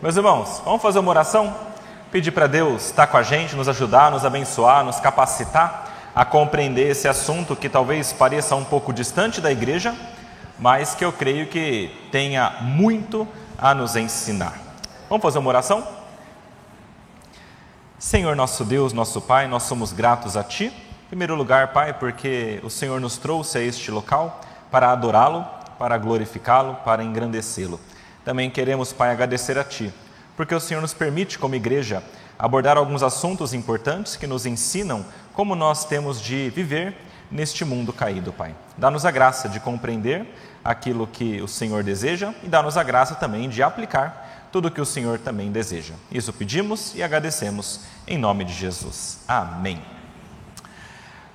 Meus irmãos, vamos fazer uma oração? Pedir para Deus estar com a gente, nos ajudar, nos abençoar, nos capacitar a compreender esse assunto que talvez pareça um pouco distante da igreja, mas que eu creio que tenha muito a nos ensinar. Vamos fazer uma oração? Senhor nosso Deus, nosso Pai, nós somos gratos a Ti. Em primeiro lugar, Pai, porque o Senhor nos trouxe a este local para adorá-lo, para glorificá-lo, para engrandecê-lo. Também queremos, Pai, agradecer a Ti, porque o Senhor nos permite, como igreja, abordar alguns assuntos importantes que nos ensinam como nós temos de viver neste mundo caído, Pai. Dá-nos a graça de compreender aquilo que o Senhor deseja e dá-nos a graça também de aplicar tudo o que o Senhor também deseja. Isso pedimos e agradecemos em nome de Jesus. Amém.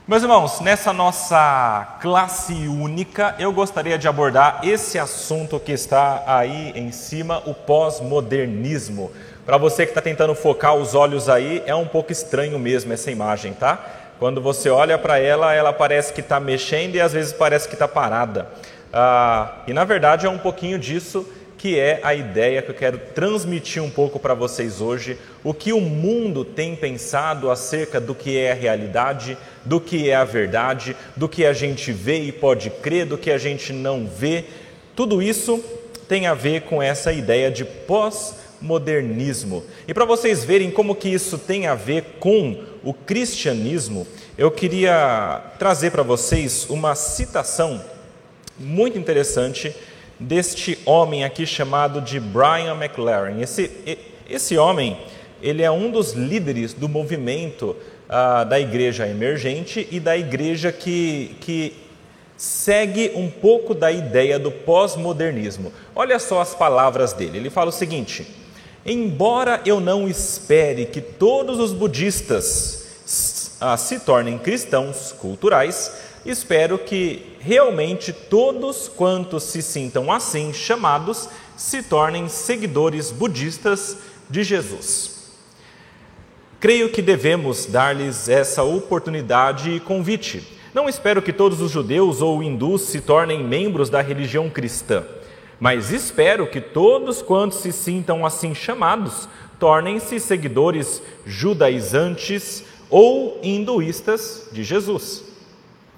Meus irmãos, nessa nossa classe única, eu gostaria de abordar esse assunto que está aí em cima, o pós-modernismo. Para você que está tentando focar os olhos aí, é um pouco estranho mesmo essa imagem, tá? Quando você olha para ela, ela parece que está mexendo e às vezes parece que está parada. Ah, e na verdade é um pouquinho disso que é a ideia que eu quero transmitir um pouco para vocês hoje, o que o mundo tem pensado acerca do que é a realidade, do que é a verdade, do que a gente vê e pode crer, do que a gente não vê. Tudo isso tem a ver com essa ideia de pós-modernismo. E para vocês verem como que isso tem a ver com o cristianismo, eu queria trazer para vocês uma citação muito interessante deste homem aqui chamado de Brian McLaren. Esse, esse homem, ele é um dos líderes do movimento ah, da igreja emergente e da igreja que, que segue um pouco da ideia do pós-modernismo. Olha só as palavras dele. Ele fala o seguinte: Embora eu não espere que todos os budistas ah, se tornem cristãos culturais, espero que realmente todos quantos se sintam assim chamados se tornem seguidores budistas de Jesus. Creio que devemos dar-lhes essa oportunidade e convite. Não espero que todos os judeus ou hindus se tornem membros da religião cristã, mas espero que todos quantos se sintam assim chamados tornem-se seguidores judaizantes ou hinduístas de Jesus.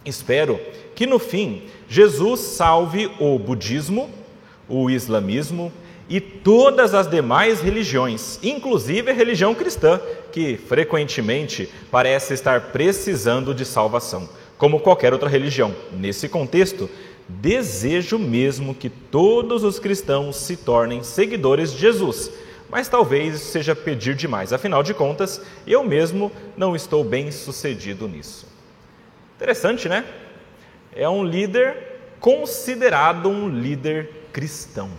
Espero que no fim Jesus salve o budismo, o islamismo e todas as demais religiões, inclusive a religião cristã, que frequentemente parece estar precisando de salvação, como qualquer outra religião. Nesse contexto, desejo mesmo que todos os cristãos se tornem seguidores de Jesus. Mas talvez seja pedir demais, afinal de contas, eu mesmo não estou bem sucedido nisso. Interessante, né? é um líder considerado um líder cristão,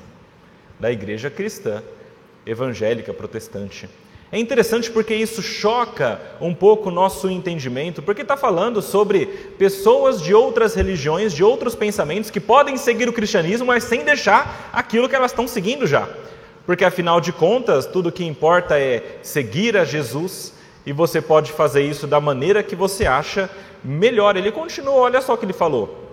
da igreja cristã, evangélica, protestante. É interessante porque isso choca um pouco o nosso entendimento, porque está falando sobre pessoas de outras religiões, de outros pensamentos, que podem seguir o cristianismo, mas sem deixar aquilo que elas estão seguindo já. Porque afinal de contas, tudo que importa é seguir a Jesus, e você pode fazer isso da maneira que você acha melhor. Ele continua, olha só o que ele falou.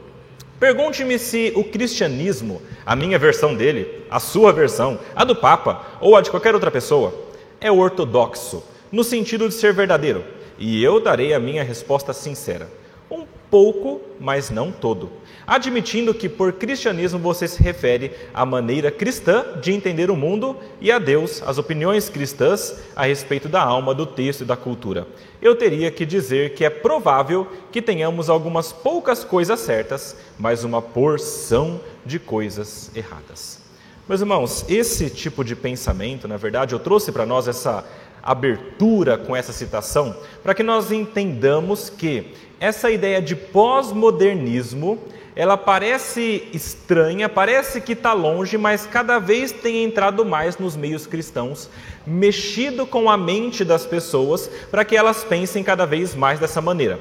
Pergunte-me se o cristianismo, a minha versão dele, a sua versão, a do Papa ou a de qualquer outra pessoa, é ortodoxo, no sentido de ser verdadeiro, e eu darei a minha resposta sincera. Um pouco, mas não todo admitindo que por cristianismo você se refere à maneira cristã de entender o mundo e a Deus, as opiniões cristãs a respeito da alma, do texto e da cultura. Eu teria que dizer que é provável que tenhamos algumas poucas coisas certas, mas uma porção de coisas erradas. Meus irmãos, esse tipo de pensamento, na verdade, eu trouxe para nós essa abertura com essa citação, para que nós entendamos que essa ideia de pós-modernismo ela parece estranha, parece que está longe, mas cada vez tem entrado mais nos meios cristãos, mexido com a mente das pessoas para que elas pensem cada vez mais dessa maneira.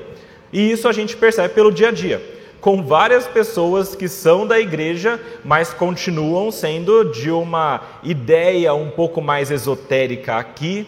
E isso a gente percebe pelo dia a dia, com várias pessoas que são da igreja, mas continuam sendo de uma ideia um pouco mais esotérica aqui,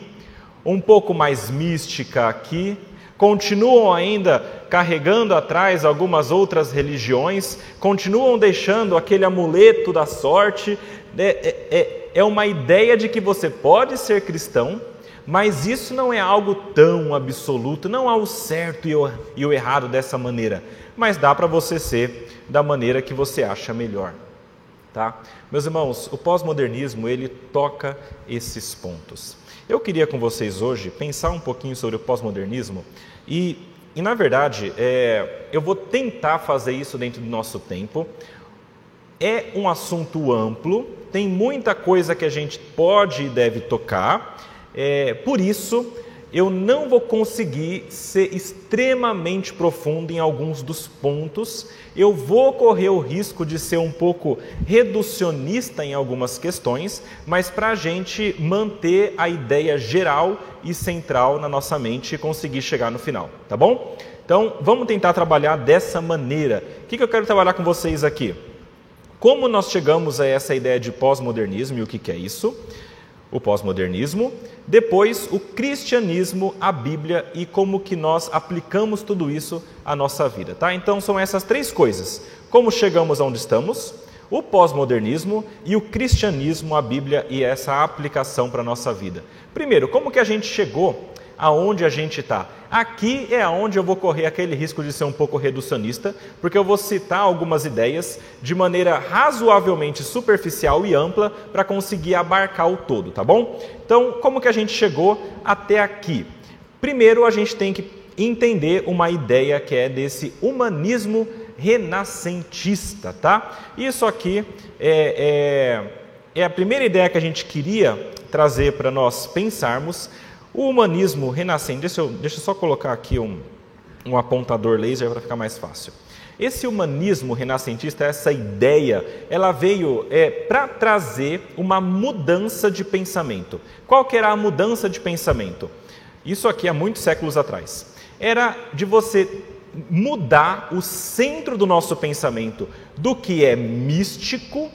um pouco mais mística aqui, continuam ainda carregando atrás algumas outras religiões, continuam deixando aquele amuleto da sorte. É, é, é, é uma ideia de que você pode ser cristão, mas isso não é algo tão absoluto, não há o certo e o, e o errado dessa maneira, mas dá para você ser da maneira que você acha melhor. Tá? Meus irmãos, o pós-modernismo ele toca esses pontos. Eu queria com vocês hoje pensar um pouquinho sobre o pós-modernismo e, e, na verdade, é, eu vou tentar fazer isso dentro do nosso tempo. É um assunto amplo, tem muita coisa que a gente pode e deve tocar, é, por isso, eu não vou conseguir ser extremamente profundo em alguns dos pontos, eu vou correr o risco de ser um pouco reducionista em algumas questões, mas para a gente manter a ideia geral e central na nossa mente e conseguir chegar no final, tá bom? Então, vamos tentar trabalhar dessa maneira. O que, eu quero trabalhar com vocês aqui? Como nós chegamos a essa ideia de pós-modernismo e o que, que é isso? o pós-modernismo, depois o cristianismo, a Bíblia e como que nós aplicamos tudo isso à nossa vida, tá? Então são essas três coisas: como chegamos aonde estamos, o pós-modernismo e o cristianismo, a Bíblia e essa aplicação para a nossa vida. Primeiro, como que a gente chegou aonde a gente está. Aqui é aonde eu vou correr aquele risco de ser um pouco reducionista, porque eu vou citar algumas ideias de maneira razoavelmente superficial e ampla para conseguir abarcar o todo, tá bom? Então, como que a gente chegou até aqui? Primeiro, a gente tem que entender uma ideia que é desse humanismo renascentista, tá? Isso aqui é, é, é a primeira ideia que a gente queria trazer para nós pensarmos o humanismo renascente, deixa eu, deixa eu só colocar aqui um, um apontador laser para ficar mais fácil. Esse humanismo renascentista, essa ideia, ela veio é, para trazer uma mudança de pensamento. Qual que era a mudança de pensamento? Isso aqui há muitos séculos atrás. Era de você mudar o centro do nosso pensamento do que é místico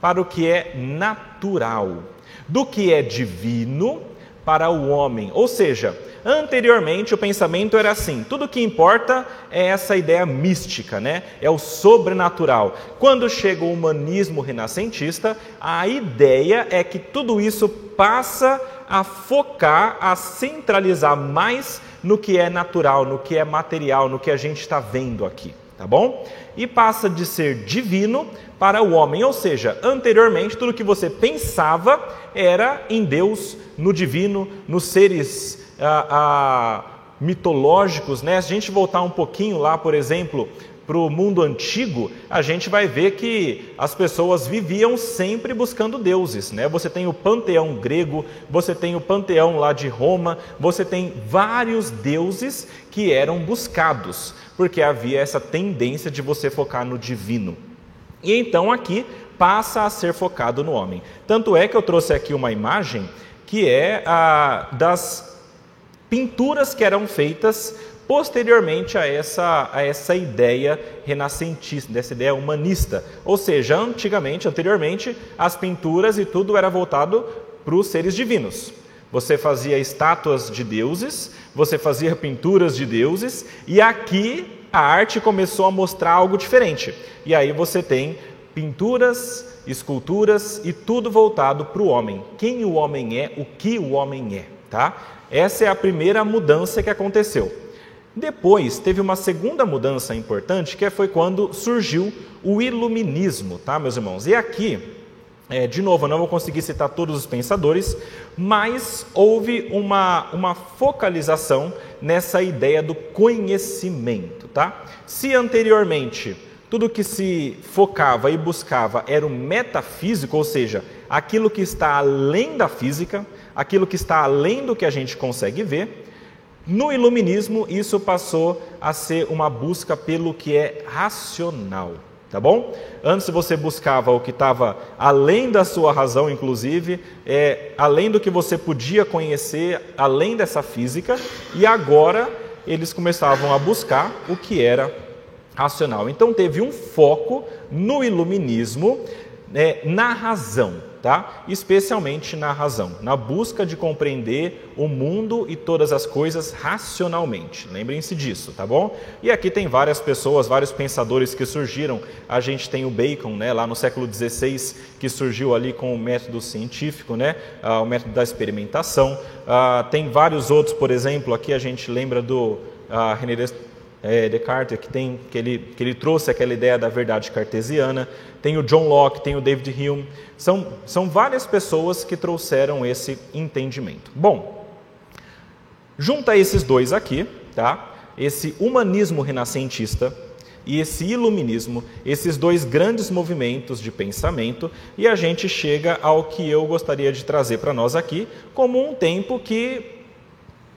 para o que é natural, do que é divino para o homem. Ou seja, anteriormente o pensamento era assim: tudo que importa é essa ideia mística, né? É o sobrenatural. Quando chega o humanismo renascentista, a ideia é que tudo isso passa a focar, a centralizar mais no que é natural, no que é material, no que a gente está vendo aqui, tá bom? E passa de ser divino para o homem, ou seja, anteriormente tudo que você pensava era em Deus, no divino, nos seres ah, ah, mitológicos. Né? Se a gente voltar um pouquinho lá, por exemplo, para o mundo antigo, a gente vai ver que as pessoas viviam sempre buscando deuses. Né? Você tem o panteão grego, você tem o panteão lá de Roma, você tem vários deuses que eram buscados, porque havia essa tendência de você focar no divino. E então aqui passa a ser focado no homem. Tanto é que eu trouxe aqui uma imagem que é a das pinturas que eram feitas posteriormente a essa, a essa ideia renascentista, dessa ideia humanista. Ou seja, antigamente, anteriormente, as pinturas e tudo era voltado para os seres divinos. Você fazia estátuas de deuses, você fazia pinturas de deuses, e aqui a arte começou a mostrar algo diferente. E aí você tem pinturas, esculturas e tudo voltado para o homem. Quem o homem é, o que o homem é, tá? Essa é a primeira mudança que aconteceu. Depois teve uma segunda mudança importante, que foi quando surgiu o iluminismo, tá, meus irmãos? E aqui, é, de novo, eu não vou conseguir citar todos os pensadores, mas houve uma, uma focalização nessa ideia do conhecimento, tá? Se anteriormente tudo que se focava e buscava era o metafísico, ou seja, aquilo que está além da física, aquilo que está além do que a gente consegue ver. No iluminismo, isso passou a ser uma busca pelo que é racional, tá bom? Antes você buscava o que estava além da sua razão, inclusive, é, além do que você podia conhecer, além dessa física, e agora eles começavam a buscar o que era racional. Então teve um foco no iluminismo, né, na razão. Tá? Especialmente na razão, na busca de compreender o mundo e todas as coisas racionalmente. Lembrem-se disso, tá bom? E aqui tem várias pessoas, vários pensadores que surgiram. A gente tem o Bacon, né, lá no século XVI, que surgiu ali com o método científico, né, ah, o método da experimentação. Ah, tem vários outros, por exemplo, aqui a gente lembra do ah, René é, Descartes, que, tem, que, ele, que ele trouxe aquela ideia da verdade cartesiana, tem o John Locke, tem o David Hume, são, são várias pessoas que trouxeram esse entendimento. Bom, junta esses dois aqui, tá? esse humanismo renascentista e esse iluminismo, esses dois grandes movimentos de pensamento, e a gente chega ao que eu gostaria de trazer para nós aqui, como um tempo que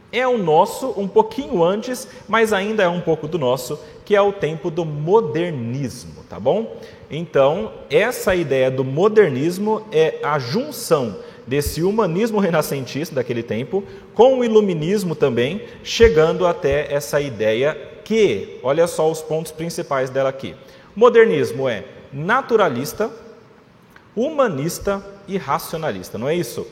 é o nosso, um pouquinho antes, mas ainda é um pouco do nosso, que é o tempo do modernismo, tá bom? Então, essa ideia do modernismo é a junção desse humanismo renascentista daquele tempo com o iluminismo também, chegando até essa ideia que, olha só os pontos principais dela aqui. Modernismo é naturalista, humanista e racionalista, não é isso?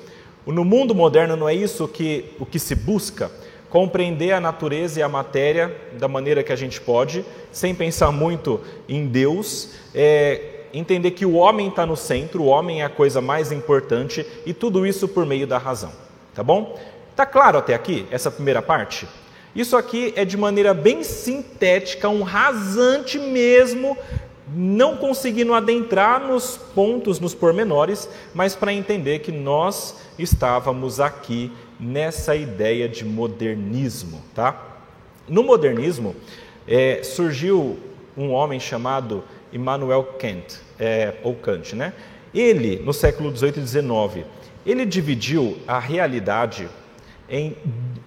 No mundo moderno não é isso que o que se busca? Compreender a natureza e a matéria da maneira que a gente pode, sem pensar muito em Deus, é, entender que o homem está no centro, o homem é a coisa mais importante e tudo isso por meio da razão. Tá bom? Tá claro até aqui essa primeira parte? Isso aqui é de maneira bem sintética, um rasante mesmo não conseguindo adentrar nos pontos, nos pormenores, mas para entender que nós estávamos aqui nessa ideia de modernismo, tá? No modernismo é, surgiu um homem chamado Immanuel Kant, é, ou Kant, né? Ele, no século 18 e 19, ele dividiu a realidade em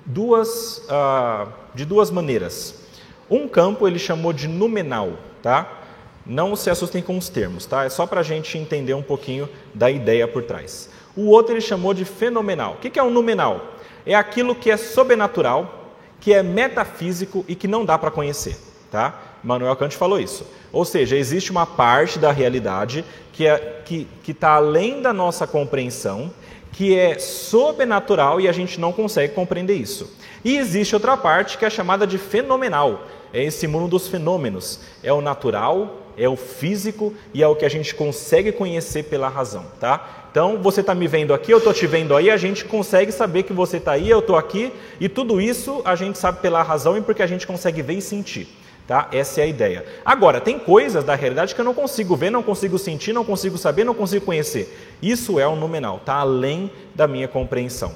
duas, uh, de duas maneiras. Um campo ele chamou de numenal, tá? Não se assustem com os termos, tá? É só para a gente entender um pouquinho da ideia por trás. O outro ele chamou de fenomenal. O que é um numenal? É aquilo que é sobrenatural, que é metafísico e que não dá para conhecer, tá? Manuel Kant falou isso. Ou seja, existe uma parte da realidade que é, que está além da nossa compreensão, que é sobrenatural e a gente não consegue compreender isso. E existe outra parte que é chamada de fenomenal. É esse mundo dos fenômenos. É o natural, é o físico e é o que a gente consegue conhecer pela razão, tá? Então, você está me vendo aqui, eu estou te vendo aí, a gente consegue saber que você está aí, eu estou aqui, e tudo isso a gente sabe pela razão e porque a gente consegue ver e sentir. Tá? Essa é a ideia. Agora, tem coisas da realidade que eu não consigo ver, não consigo sentir, não consigo saber, não consigo conhecer. Isso é o nominal, está além da minha compreensão.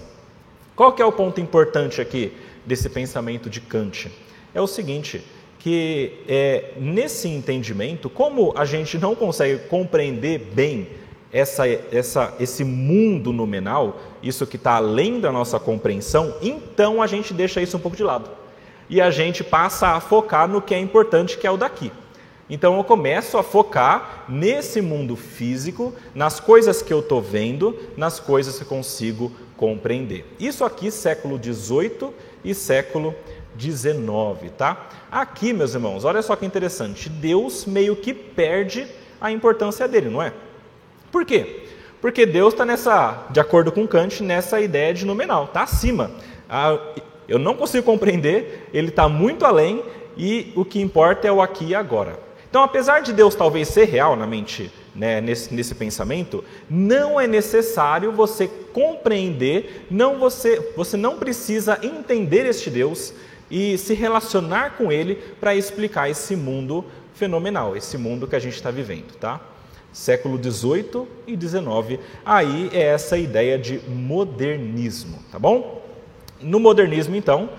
Qual que é o ponto importante aqui desse pensamento de Kant? É o seguinte, que é, nesse entendimento, como a gente não consegue compreender bem essa, essa, esse mundo nominal, isso que está além da nossa compreensão, então a gente deixa isso um pouco de lado. E a gente passa a focar no que é importante, que é o daqui. Então eu começo a focar nesse mundo físico, nas coisas que eu estou vendo, nas coisas que consigo compreender. Isso aqui, século XVIII e século 19, tá? Aqui, meus irmãos, olha só que interessante. Deus meio que perde a importância dele, não é? Por quê? Porque Deus está nessa, de acordo com Kant, nessa ideia de nominal, está acima. Eu não consigo compreender, ele está muito além e o que importa é o aqui e agora. Então, apesar de Deus talvez ser real na mente, né, nesse, nesse pensamento, não é necessário você compreender, não você, você não precisa entender este Deus e se relacionar com ele para explicar esse mundo fenomenal, esse mundo que a gente está vivendo, tá? Século 18 e 19, aí é essa ideia de modernismo, tá bom? No modernismo, então,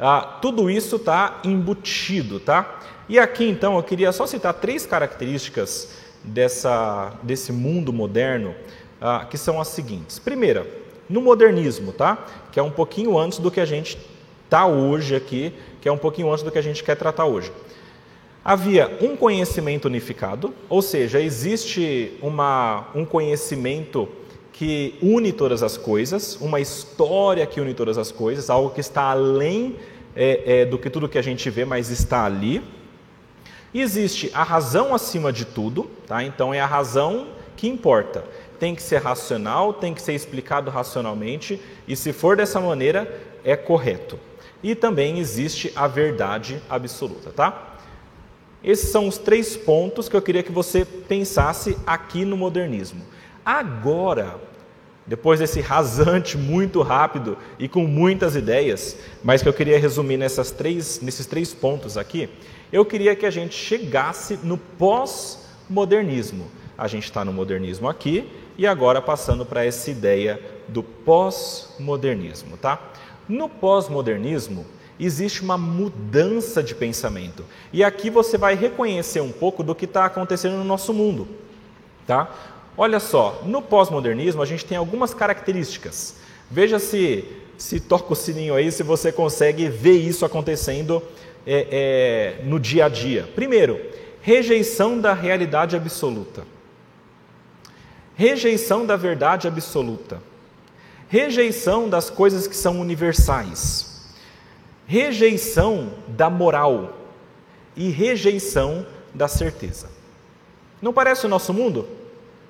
ah, tudo isso está embutido, tá? E aqui, então, eu queria só citar três características dessa, desse mundo moderno, ah, que são as seguintes. Primeira, no modernismo, tá? Que é um pouquinho antes do que a gente está hoje aqui, que é um pouquinho antes do que a gente quer tratar hoje. Havia um conhecimento unificado, ou seja, existe uma, um conhecimento que une todas as coisas, uma história que une todas as coisas, algo que está além é, é, do que tudo que a gente vê, mas está ali. E existe a razão acima de tudo, tá? então é a razão que importa. tem que ser racional, tem que ser explicado racionalmente, e se for dessa maneira, é correto. E também existe a verdade absoluta, tá? Esses são os três pontos que eu queria que você pensasse aqui no modernismo. Agora, depois desse rasante muito rápido e com muitas ideias, mas que eu queria resumir nessas três, nesses três pontos aqui, eu queria que a gente chegasse no pós-modernismo. A gente está no modernismo aqui e agora passando para essa ideia do pós-modernismo, tá? No pós-modernismo, existe uma mudança de pensamento. E aqui você vai reconhecer um pouco do que está acontecendo no nosso mundo. Tá? Olha só, no pós-modernismo a gente tem algumas características. Veja se, se toca o sininho aí, se você consegue ver isso acontecendo é, é, no dia a dia. Primeiro, rejeição da realidade absoluta. Rejeição da verdade absoluta. Rejeição das coisas que são universais rejeição da moral e rejeição da certeza. Não parece o nosso mundo?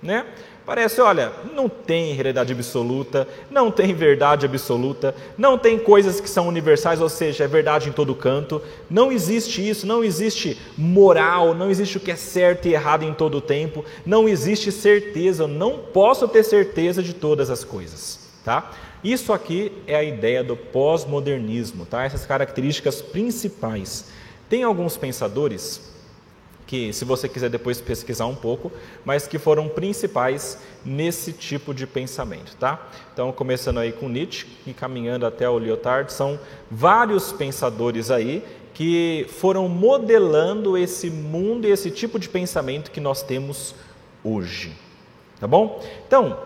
Né? Parece, olha, não tem realidade absoluta, não tem verdade absoluta, não tem coisas que são universais, ou seja, é verdade em todo canto, não existe isso, não existe moral, não existe o que é certo e errado em todo o tempo, não existe certeza, eu não posso ter certeza de todas as coisas, tá? Isso aqui é a ideia do pós-modernismo, tá? essas características principais. Tem alguns pensadores que, se você quiser depois pesquisar um pouco, mas que foram principais nesse tipo de pensamento. Tá? Então, começando aí com Nietzsche e caminhando até o Lyotard, são vários pensadores aí que foram modelando esse mundo e esse tipo de pensamento que nós temos hoje. Tá bom? Então,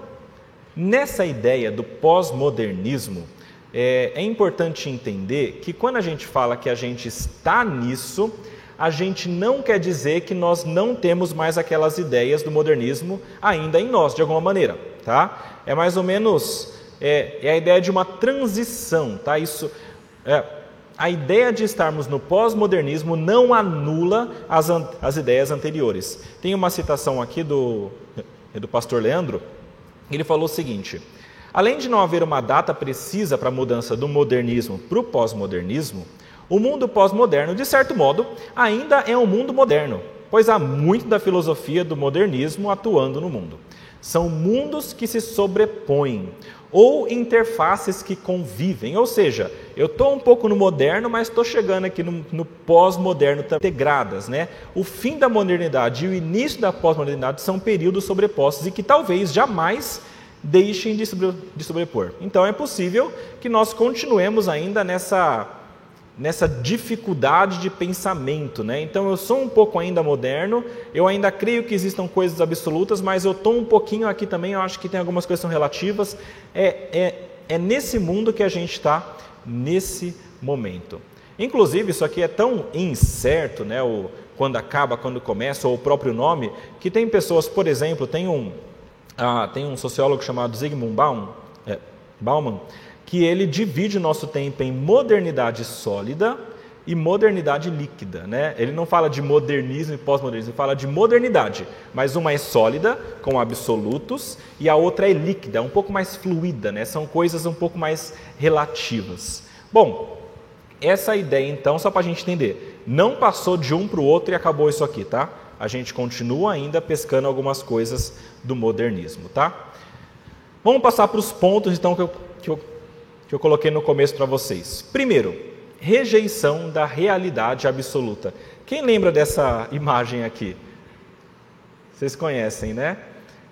Nessa ideia do pós-modernismo, é, é, importante entender que quando a gente fala que a gente está nisso, a gente não quer dizer que nós não temos mais aquelas ideias do modernismo ainda em nós, de alguma maneira, tá? É mais ou menos é, é a ideia de uma transição, tá? Isso, é, a ideia de estarmos no pós-modernismo não anula as, as ideias anteriores. Tem uma citação aqui do, do pastor Leandro, ele falou o seguinte: além de não haver uma data precisa para a mudança do modernismo para o pós-modernismo, o mundo pós-moderno, de certo modo, ainda é um mundo moderno, pois há muito da filosofia do modernismo atuando no mundo. São mundos que se sobrepõem ou interfaces que convivem, ou seja, eu estou um pouco no moderno, mas estou chegando aqui no, no pós-moderno integradas, né? O fim da modernidade e o início da pós-modernidade são períodos sobrepostos e que talvez jamais deixem de, de sobrepor. Então é possível que nós continuemos ainda nessa nessa dificuldade de pensamento, né? Então eu sou um pouco ainda moderno, eu ainda creio que existam coisas absolutas, mas eu estou um pouquinho aqui também, eu acho que tem algumas coisas que são relativas. É, é, é nesse mundo que a gente está nesse momento. Inclusive, isso aqui é tão incerto, né? O, quando acaba, quando começa, ou o próprio nome, que tem pessoas, por exemplo, tem um, ah, tem um sociólogo chamado Zygmunt Baum, é, Bauman, que ele divide o nosso tempo em modernidade sólida e modernidade líquida. Né? Ele não fala de modernismo e pós-modernismo, ele fala de modernidade, mas uma é sólida, com absolutos, e a outra é líquida, um pouco mais fluida, né? são coisas um pouco mais relativas. Bom, essa ideia então, só para a gente entender, não passou de um para o outro e acabou isso aqui, tá? A gente continua ainda pescando algumas coisas do modernismo, tá? Vamos passar para os pontos então que eu, que eu que eu coloquei no começo para vocês. Primeiro, rejeição da realidade absoluta. Quem lembra dessa imagem aqui? Vocês conhecem, né?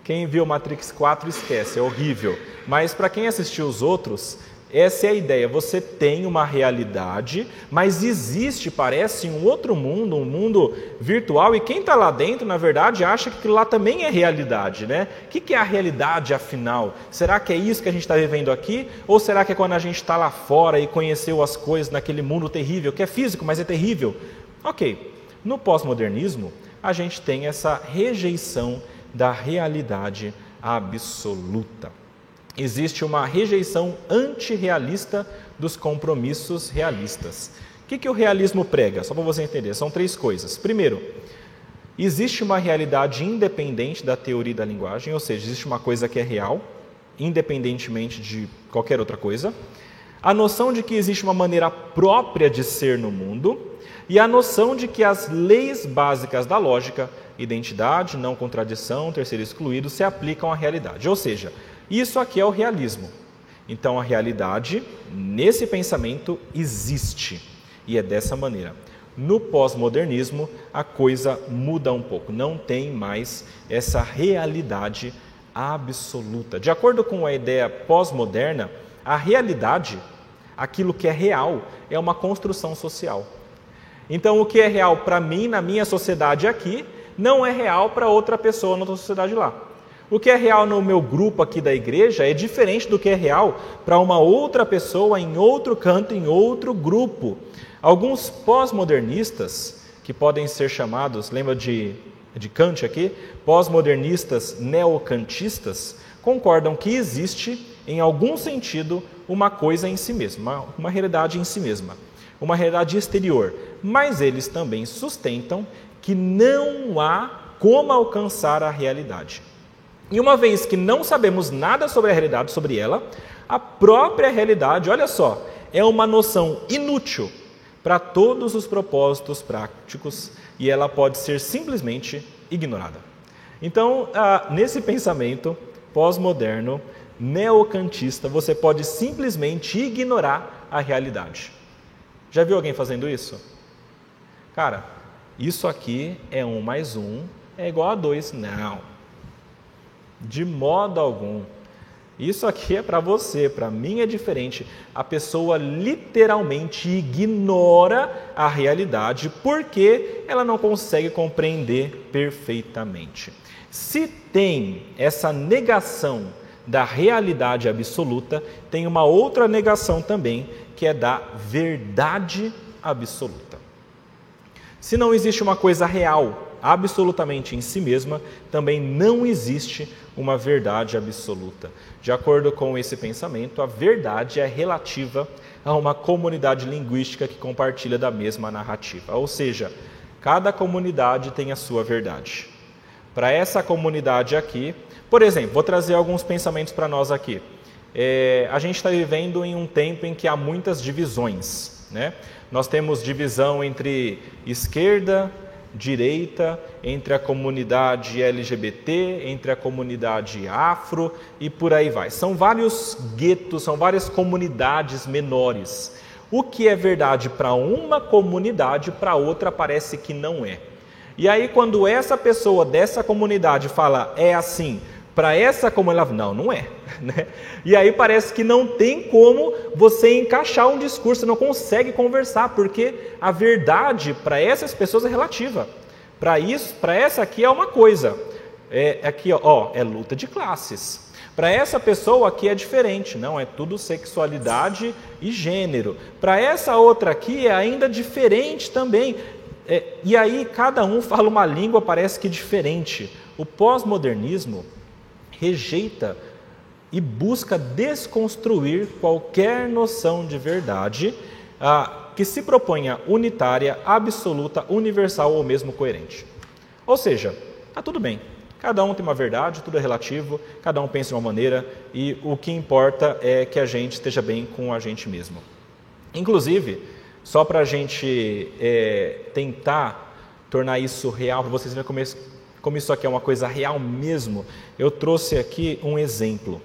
Quem viu Matrix 4 esquece, é horrível. Mas para quem assistiu os outros, essa é a ideia. Você tem uma realidade, mas existe, parece, um outro mundo, um mundo virtual, e quem está lá dentro, na verdade, acha que aquilo lá também é realidade, né? O que é a realidade, afinal? Será que é isso que a gente está vivendo aqui? Ou será que é quando a gente está lá fora e conheceu as coisas naquele mundo terrível, que é físico, mas é terrível? Ok. No pós-modernismo, a gente tem essa rejeição da realidade absoluta existe uma rejeição antirrealista dos compromissos realistas. O que, que o realismo prega? Só para você entender, são três coisas. Primeiro, existe uma realidade independente da teoria da linguagem, ou seja, existe uma coisa que é real, independentemente de qualquer outra coisa. A noção de que existe uma maneira própria de ser no mundo e a noção de que as leis básicas da lógica, identidade, não contradição, terceiro excluído, se aplicam à realidade. Ou seja, isso aqui é o realismo. Então a realidade, nesse pensamento, existe e é dessa maneira. No pós-modernismo, a coisa muda um pouco, não tem mais essa realidade absoluta. De acordo com a ideia pós-moderna, a realidade, aquilo que é real, é uma construção social. Então, o que é real para mim, na minha sociedade aqui, não é real para outra pessoa na outra sociedade lá. O que é real no meu grupo aqui da igreja é diferente do que é real para uma outra pessoa em outro canto, em outro grupo. Alguns pós-modernistas, que podem ser chamados, lembra de, de Kant aqui? Pós-modernistas neocantistas, concordam que existe, em algum sentido, uma coisa em si mesma, uma, uma realidade em si mesma, uma realidade exterior. Mas eles também sustentam que não há como alcançar a realidade. E uma vez que não sabemos nada sobre a realidade, sobre ela, a própria realidade, olha só, é uma noção inútil para todos os propósitos práticos e ela pode ser simplesmente ignorada. Então, ah, nesse pensamento pós-moderno, neocantista, você pode simplesmente ignorar a realidade. Já viu alguém fazendo isso? Cara, isso aqui é um mais um é igual a dois. Não. De modo algum. Isso aqui é para você, para mim é diferente. A pessoa literalmente ignora a realidade porque ela não consegue compreender perfeitamente. Se tem essa negação da realidade absoluta, tem uma outra negação também, que é da verdade absoluta. Se não existe uma coisa real, absolutamente em si mesma, também não existe uma verdade absoluta. De acordo com esse pensamento, a verdade é relativa a uma comunidade linguística que compartilha da mesma narrativa. Ou seja, cada comunidade tem a sua verdade. Para essa comunidade aqui, por exemplo, vou trazer alguns pensamentos para nós aqui. É, a gente está vivendo em um tempo em que há muitas divisões. Né? Nós temos divisão entre esquerda, direita, entre a comunidade LGBT, entre a comunidade afro e por aí vai. São vários guetos, são várias comunidades menores. O que é verdade para uma comunidade, para outra parece que não é. E aí, quando essa pessoa dessa comunidade fala é assim, para essa comunidade, não, não é. Né? E aí parece que não tem como você encaixar um discurso, não consegue conversar, porque a verdade para essas pessoas é relativa. Para isso, para essa aqui é uma coisa. É, é aqui, ó, é luta de classes. Para essa pessoa aqui é diferente, não, é tudo sexualidade e gênero. Para essa outra aqui é ainda diferente também. É, e aí cada um fala uma língua, parece que diferente. O pós-modernismo rejeita e busca desconstruir qualquer noção de verdade ah, que se proponha unitária, absoluta, universal ou mesmo coerente. Ou seja, está tudo bem. Cada um tem uma verdade, tudo é relativo, cada um pensa de uma maneira e o que importa é que a gente esteja bem com a gente mesmo. Inclusive, só para a gente é, tentar tornar isso real, para vocês verem como, como isso aqui é uma coisa real mesmo, eu trouxe aqui um exemplo.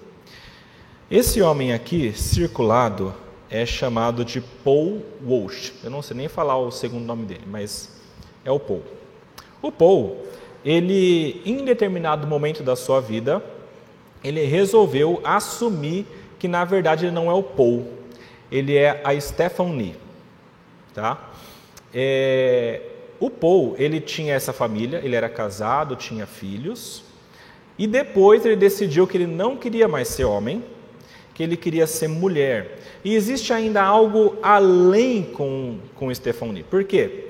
Esse homem aqui, circulado, é chamado de Paul Walsh. Eu não sei nem falar o segundo nome dele, mas é o Paul. O Paul, ele, em determinado momento da sua vida, ele resolveu assumir que na verdade ele não é o Paul, ele é a Stephanie, tá? É, o Paul, ele tinha essa família, ele era casado, tinha filhos, e depois ele decidiu que ele não queria mais ser homem, que ele queria ser mulher. E existe ainda algo além com, com Stephanie. Por quê?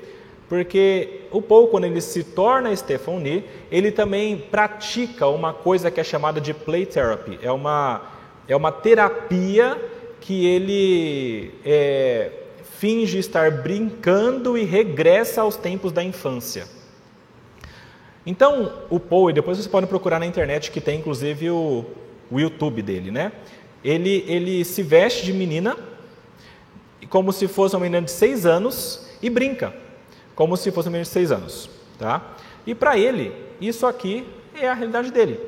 Porque o Paul, quando ele se torna Stephanie, ele também pratica uma coisa que é chamada de play therapy. É uma, é uma terapia que ele é, finge estar brincando e regressa aos tempos da infância. Então, o Paul, e depois vocês podem procurar na internet que tem inclusive o, o YouTube dele, né? Ele, ele se veste de menina, como se fosse uma menina de seis anos, e brinca, como se fosse uma menina de seis anos, tá? E para ele, isso aqui é a realidade dele.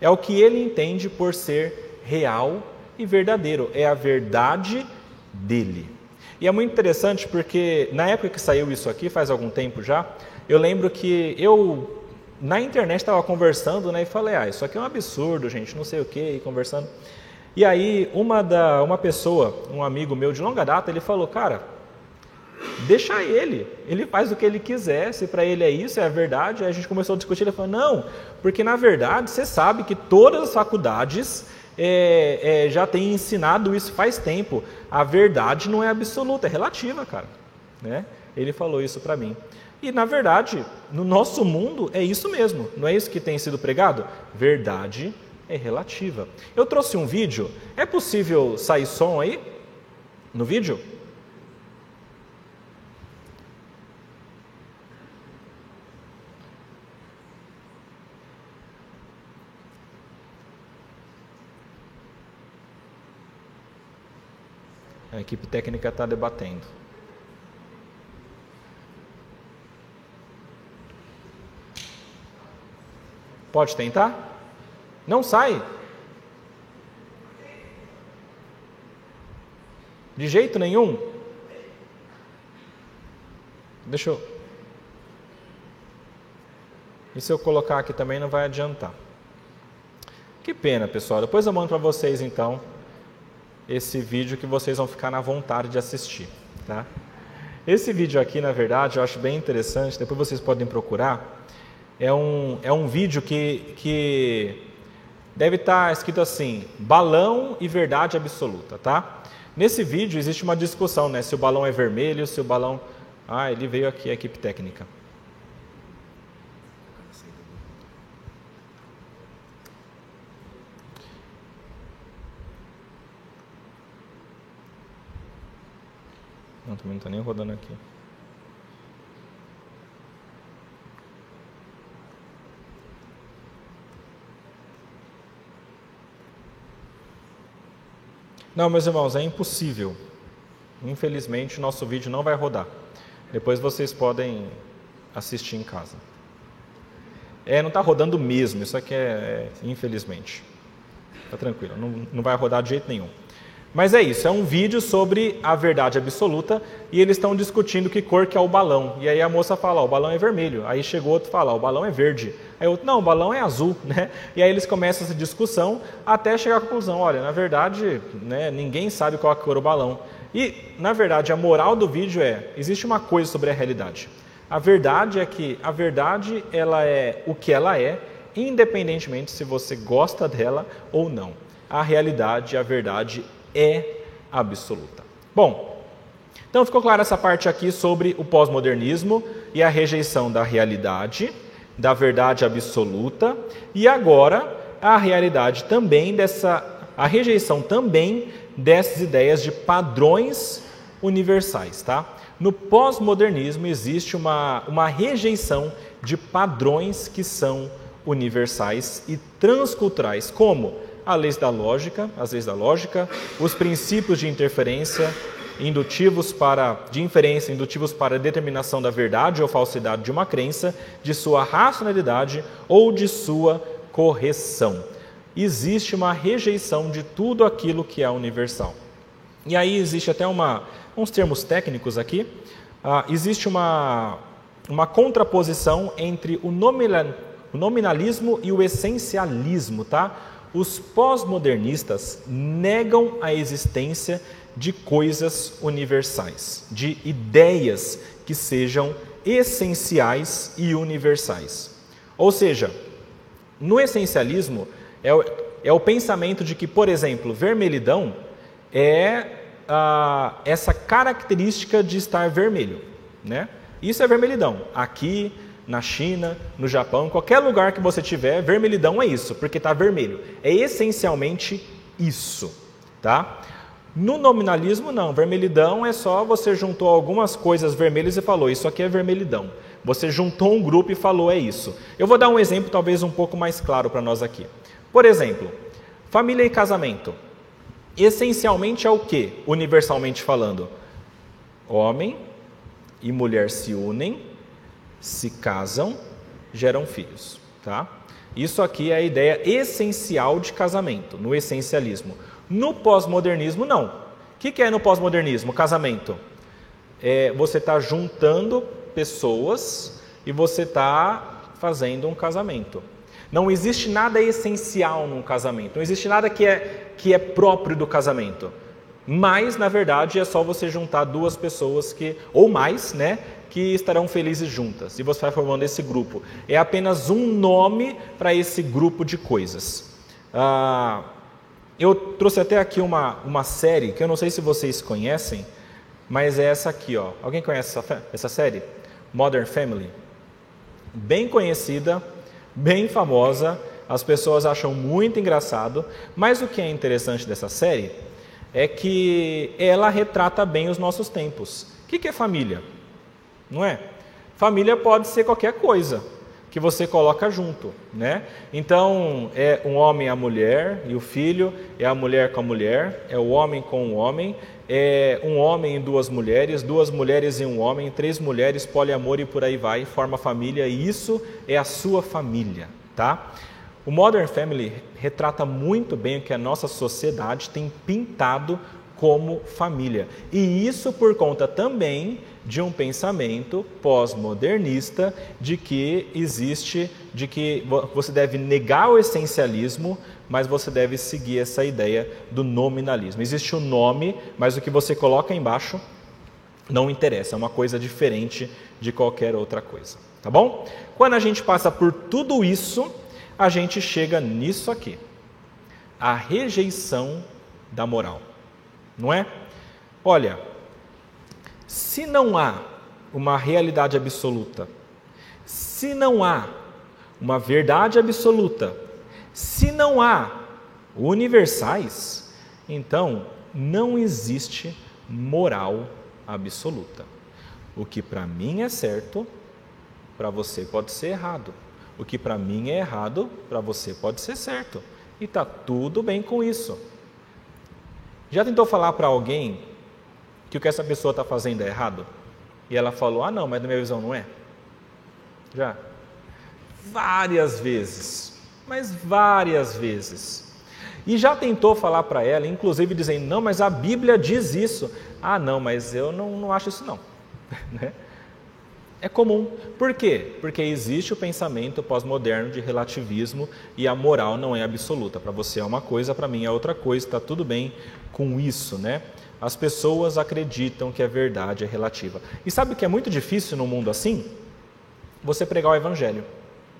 É o que ele entende por ser real e verdadeiro. É a verdade dele. E é muito interessante porque na época que saiu isso aqui, faz algum tempo já, eu lembro que eu na internet estava conversando né, e falei, ah, isso aqui é um absurdo, gente, não sei o que, conversando. E aí uma, da, uma pessoa, um amigo meu de longa data, ele falou, cara, deixa ele, ele faz o que ele quiser, se para ele é isso, é a verdade. Aí a gente começou a discutir, ele falou, não, porque na verdade você sabe que todas as faculdades é, é, já têm ensinado isso faz tempo. A verdade não é absoluta, é relativa, cara. Né? Ele falou isso para mim. E na verdade, no nosso mundo é isso mesmo, não é isso que tem sido pregado? Verdade é relativa. Eu trouxe um vídeo, é possível sair som aí no vídeo? Equipe técnica está debatendo. Pode tentar? Não sai. De jeito nenhum. Deixa eu. E se eu colocar aqui também não vai adiantar. Que pena, pessoal. Depois eu mando para vocês então esse vídeo que vocês vão ficar na vontade de assistir, tá? Esse vídeo aqui, na verdade, eu acho bem interessante, depois vocês podem procurar é um, é um vídeo que, que deve estar escrito assim: balão e verdade absoluta, tá? Nesse vídeo existe uma discussão, né? Se o balão é vermelho, se o balão. Ah, ele veio aqui, a equipe técnica. Não, também não está nem rodando aqui. Não, meus irmãos, é impossível. Infelizmente, nosso vídeo não vai rodar. Depois vocês podem assistir em casa. É, não está rodando mesmo, isso aqui é, é infelizmente. Está tranquilo, não, não vai rodar de jeito nenhum. Mas é isso, é um vídeo sobre a verdade absoluta e eles estão discutindo que cor que é o balão. E aí a moça fala, ó, o balão é vermelho. Aí chegou outro e fala, ó, o balão é verde. Aí outro, não, o balão é azul, né? E aí eles começam essa discussão até chegar à conclusão, olha, na verdade, né, ninguém sabe qual é a cor do balão. E, na verdade, a moral do vídeo é, existe uma coisa sobre a realidade. A verdade é que a verdade, ela é o que ela é, independentemente se você gosta dela ou não. A realidade, a verdade é absoluta. Bom, então ficou clara essa parte aqui sobre o pós-modernismo e a rejeição da realidade, da verdade absoluta, e agora a realidade também dessa a rejeição também dessas ideias de padrões universais, tá? No pós-modernismo existe uma, uma rejeição de padrões que são universais e transculturais, como as leis da lógica, as leis da lógica, os princípios de interferência, indutivos para de inferência, indutivos para determinação da verdade ou falsidade de uma crença, de sua racionalidade ou de sua correção. Existe uma rejeição de tudo aquilo que é universal. E aí existe até uma, uns termos técnicos aqui. Ah, existe uma, uma contraposição entre o nominalismo e o essencialismo, tá? Os pós-modernistas negam a existência de coisas universais, de ideias que sejam essenciais e universais. Ou seja, no essencialismo é o, é o pensamento de que, por exemplo, vermelhidão é ah, essa característica de estar vermelho. Né? Isso é vermelhidão. Aqui, na China, no Japão, qualquer lugar que você tiver, vermelhidão é isso, porque está vermelho. É essencialmente isso, tá? No nominalismo, não. Vermelhidão é só você juntou algumas coisas vermelhas e falou, isso aqui é vermelhidão. Você juntou um grupo e falou é isso. Eu vou dar um exemplo talvez um pouco mais claro para nós aqui. Por exemplo, família e casamento. Essencialmente é o que, universalmente falando? Homem e mulher se unem, se casam, geram filhos, tá? Isso aqui é a ideia essencial de casamento, no essencialismo. No pós-modernismo, não. O que é no pós-modernismo? Casamento. É, você está juntando pessoas e você está fazendo um casamento. Não existe nada essencial num casamento, não existe nada que é, que é próprio do casamento. Mas, na verdade, é só você juntar duas pessoas que, ou mais, né, que estarão felizes juntas. E você vai formando esse grupo. É apenas um nome para esse grupo de coisas. Ah, eu trouxe até aqui uma, uma série que eu não sei se vocês conhecem, mas é essa aqui. Ó. Alguém conhece essa, essa série? Modern Family. Bem conhecida, bem famosa, as pessoas acham muito engraçado, mas o que é interessante dessa série é que ela retrata bem os nossos tempos. O que é família? Não é? Família pode ser qualquer coisa que você coloca junto, né? Então, é um homem a mulher, e o filho é a mulher com a mulher, é o homem com o homem, é um homem e duas mulheres, duas mulheres e um homem, três mulheres, poliamor e por aí vai, forma família, e isso é a sua família, tá? O Modern Family retrata muito bem o que a nossa sociedade tem pintado como família. E isso por conta também de um pensamento pós-modernista de que existe, de que você deve negar o essencialismo, mas você deve seguir essa ideia do nominalismo. Existe o um nome, mas o que você coloca embaixo não interessa, é uma coisa diferente de qualquer outra coisa, tá bom? Quando a gente passa por tudo isso, a gente chega nisso aqui: a rejeição da moral, não é? Olha, se não há uma realidade absoluta, se não há uma verdade absoluta, se não há universais, então não existe moral absoluta. O que para mim é certo, para você pode ser errado. O que para mim é errado, para você pode ser certo. E está tudo bem com isso. Já tentou falar para alguém que o que essa pessoa está fazendo é errado? E ela falou: Ah, não, mas na minha visão não é? Já. Várias vezes. Mas várias vezes. E já tentou falar para ela, inclusive dizendo: Não, mas a Bíblia diz isso. Ah, não, mas eu não, não acho isso não. É comum. Por quê? Porque existe o pensamento pós-moderno de relativismo e a moral não é absoluta. Para você é uma coisa, para mim é outra coisa, está tudo bem com isso, né? As pessoas acreditam que a verdade é relativa. E sabe o que é muito difícil no mundo assim? Você pregar o evangelho,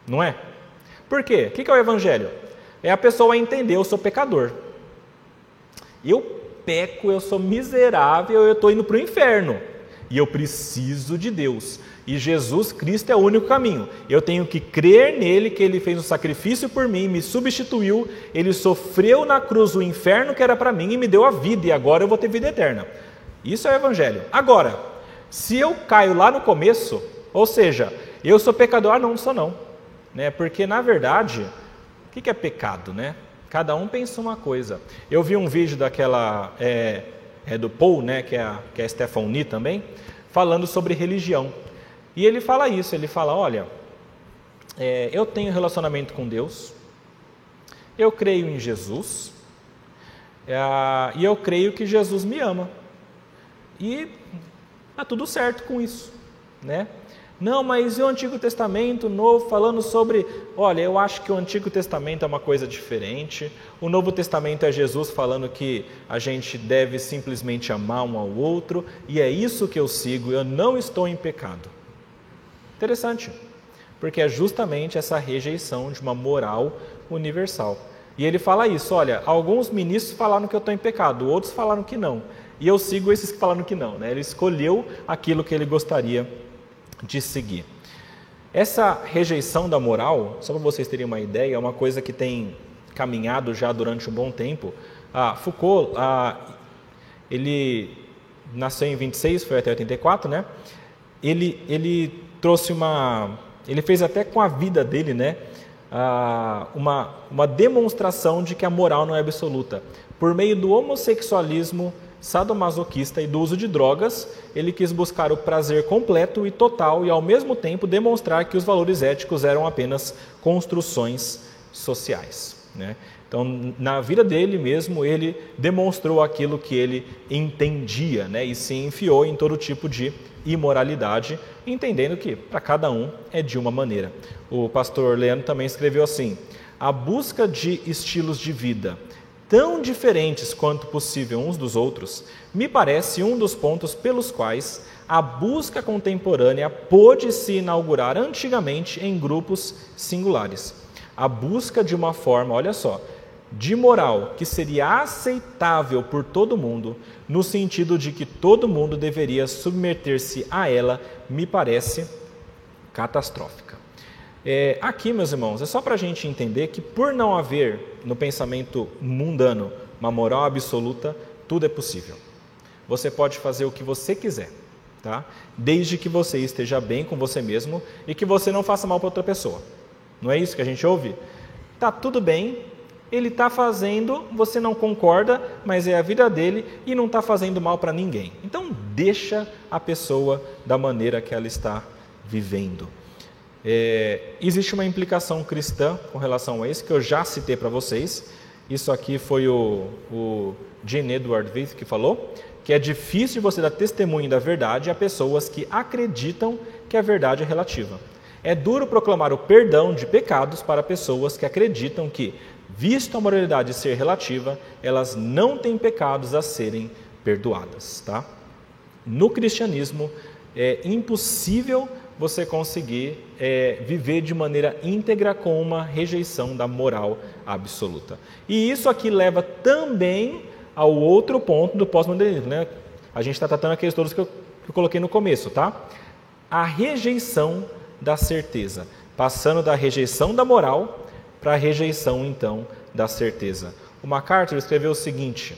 não é? Por quê? O que é o evangelho? É a pessoa entender, eu sou pecador. Eu peco, eu sou miserável, eu estou indo para o inferno. E eu preciso de Deus. E Jesus Cristo é o único caminho. Eu tenho que crer nele, que ele fez um sacrifício por mim, me substituiu, ele sofreu na cruz o inferno que era para mim e me deu a vida, e agora eu vou ter vida eterna. Isso é o Evangelho. Agora, se eu caio lá no começo, ou seja, eu sou pecador, ah, não, não sou não. Né? Porque na verdade, o que é pecado? Né? Cada um pensa uma coisa. Eu vi um vídeo daquela, é, é do Paul, né, que é que é a Stephanie também, falando sobre religião. E ele fala isso, ele fala, olha, é, eu tenho relacionamento com Deus, eu creio em Jesus, é, e eu creio que Jesus me ama. E está tudo certo com isso, né? Não, mas e o Antigo Testamento, o Novo, falando sobre, olha, eu acho que o Antigo Testamento é uma coisa diferente, o Novo Testamento é Jesus falando que a gente deve simplesmente amar um ao outro, e é isso que eu sigo, eu não estou em pecado. Interessante, porque é justamente essa rejeição de uma moral universal. E ele fala isso: olha, alguns ministros falaram que eu estou em pecado, outros falaram que não. E eu sigo esses que falaram que não. Né? Ele escolheu aquilo que ele gostaria de seguir. Essa rejeição da moral, só para vocês terem uma ideia, é uma coisa que tem caminhado já durante um bom tempo. Ah, Foucault, ah, ele nasceu em 26, foi até 84, né? Ele, ele trouxe uma. Ele fez até com a vida dele, né? uma, uma demonstração de que a moral não é absoluta. Por meio do homossexualismo sadomasoquista e do uso de drogas, ele quis buscar o prazer completo e total e, ao mesmo tempo, demonstrar que os valores éticos eram apenas construções sociais. Né? Então, na vida dele mesmo, ele demonstrou aquilo que ele entendia né? e se enfiou em todo tipo de imoralidade, entendendo que para cada um é de uma maneira. O pastor Leandro também escreveu assim: a busca de estilos de vida tão diferentes quanto possível uns dos outros, me parece um dos pontos pelos quais a busca contemporânea pôde se inaugurar antigamente em grupos singulares. A busca de uma forma, olha só, de moral que seria aceitável por todo mundo, no sentido de que todo mundo deveria submeter-se a ela, me parece catastrófica. É, aqui, meus irmãos, é só para a gente entender que, por não haver no pensamento mundano uma moral absoluta, tudo é possível. Você pode fazer o que você quiser, tá? desde que você esteja bem com você mesmo e que você não faça mal para outra pessoa. Não é isso que a gente ouve? Tá tudo bem, ele está fazendo, você não concorda, mas é a vida dele e não está fazendo mal para ninguém. Então, deixa a pessoa da maneira que ela está vivendo. É, existe uma implicação cristã com relação a isso, que eu já citei para vocês. Isso aqui foi o, o Gene Edward Vith que falou, que é difícil você dar testemunho da verdade a pessoas que acreditam que a verdade é relativa. É duro proclamar o perdão de pecados para pessoas que acreditam que, visto a moralidade ser relativa, elas não têm pecados a serem perdoadas. Tá? No cristianismo, é impossível você conseguir é, viver de maneira íntegra com uma rejeição da moral absoluta. E isso aqui leva também ao outro ponto do pós-modernismo. Né? A gente está tratando aqueles todos que eu, que eu coloquei no começo, tá? A rejeição da certeza, passando da rejeição da moral para a rejeição, então, da certeza. O MacArthur escreveu o seguinte: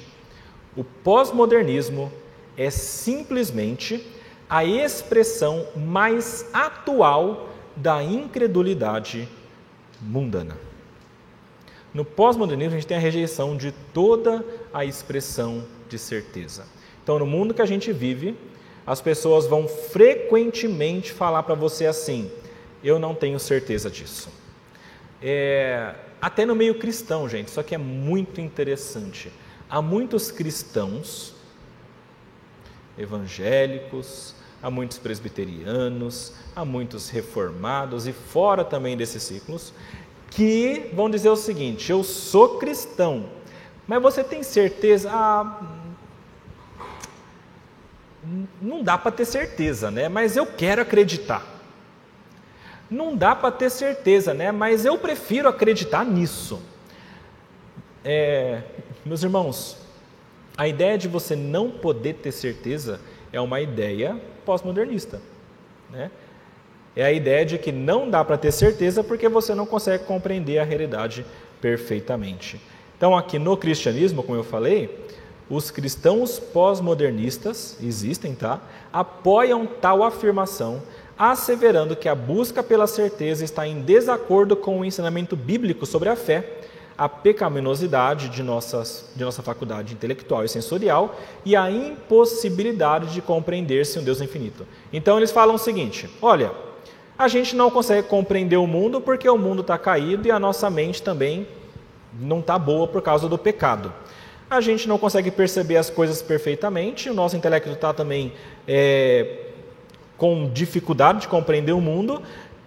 o pós-modernismo é simplesmente a expressão mais atual da incredulidade mundana. No pós-modernismo, a gente tem a rejeição de toda a expressão de certeza. Então, no mundo que a gente vive, as pessoas vão frequentemente falar para você assim: eu não tenho certeza disso. É, até no meio cristão, gente, isso aqui é muito interessante. Há muitos cristãos evangélicos, há muitos presbiterianos, há muitos reformados e fora também desses ciclos, que vão dizer o seguinte: eu sou cristão, mas você tem certeza? Ah, não dá para ter certeza, né? Mas eu quero acreditar. Não dá para ter certeza, né? Mas eu prefiro acreditar nisso. É, meus irmãos, a ideia de você não poder ter certeza é uma ideia pós-modernista. Né? É a ideia de que não dá para ter certeza porque você não consegue compreender a realidade perfeitamente. Então, aqui no cristianismo, como eu falei, os cristãos pós-modernistas, existem, tá? Apoiam tal afirmação, asseverando que a busca pela certeza está em desacordo com o ensinamento bíblico sobre a fé a pecaminosidade de, nossas, de nossa faculdade intelectual e sensorial e a impossibilidade de compreender-se um Deus infinito. Então eles falam o seguinte: olha, a gente não consegue compreender o mundo porque o mundo está caído e a nossa mente também não está boa por causa do pecado. A gente não consegue perceber as coisas perfeitamente, o nosso intelecto está também é, com dificuldade de compreender o mundo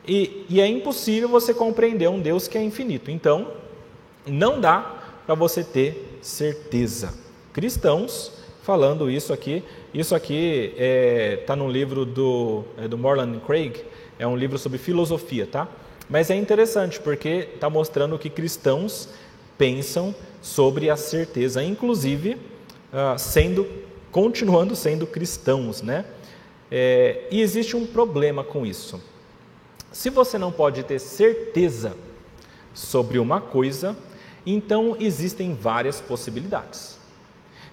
e, e é impossível você compreender um Deus que é infinito. Então, não dá para você ter certeza. Cristãos falando isso aqui, isso aqui está é, tá no livro do, é, do Morland Craig, é um livro sobre filosofia, tá? Mas é interessante porque está mostrando que cristãos pensam sobre a certeza, inclusive ah, sendo, continuando sendo cristãos, né? É, e existe um problema com isso. Se você não pode ter certeza sobre uma coisa, então existem várias possibilidades.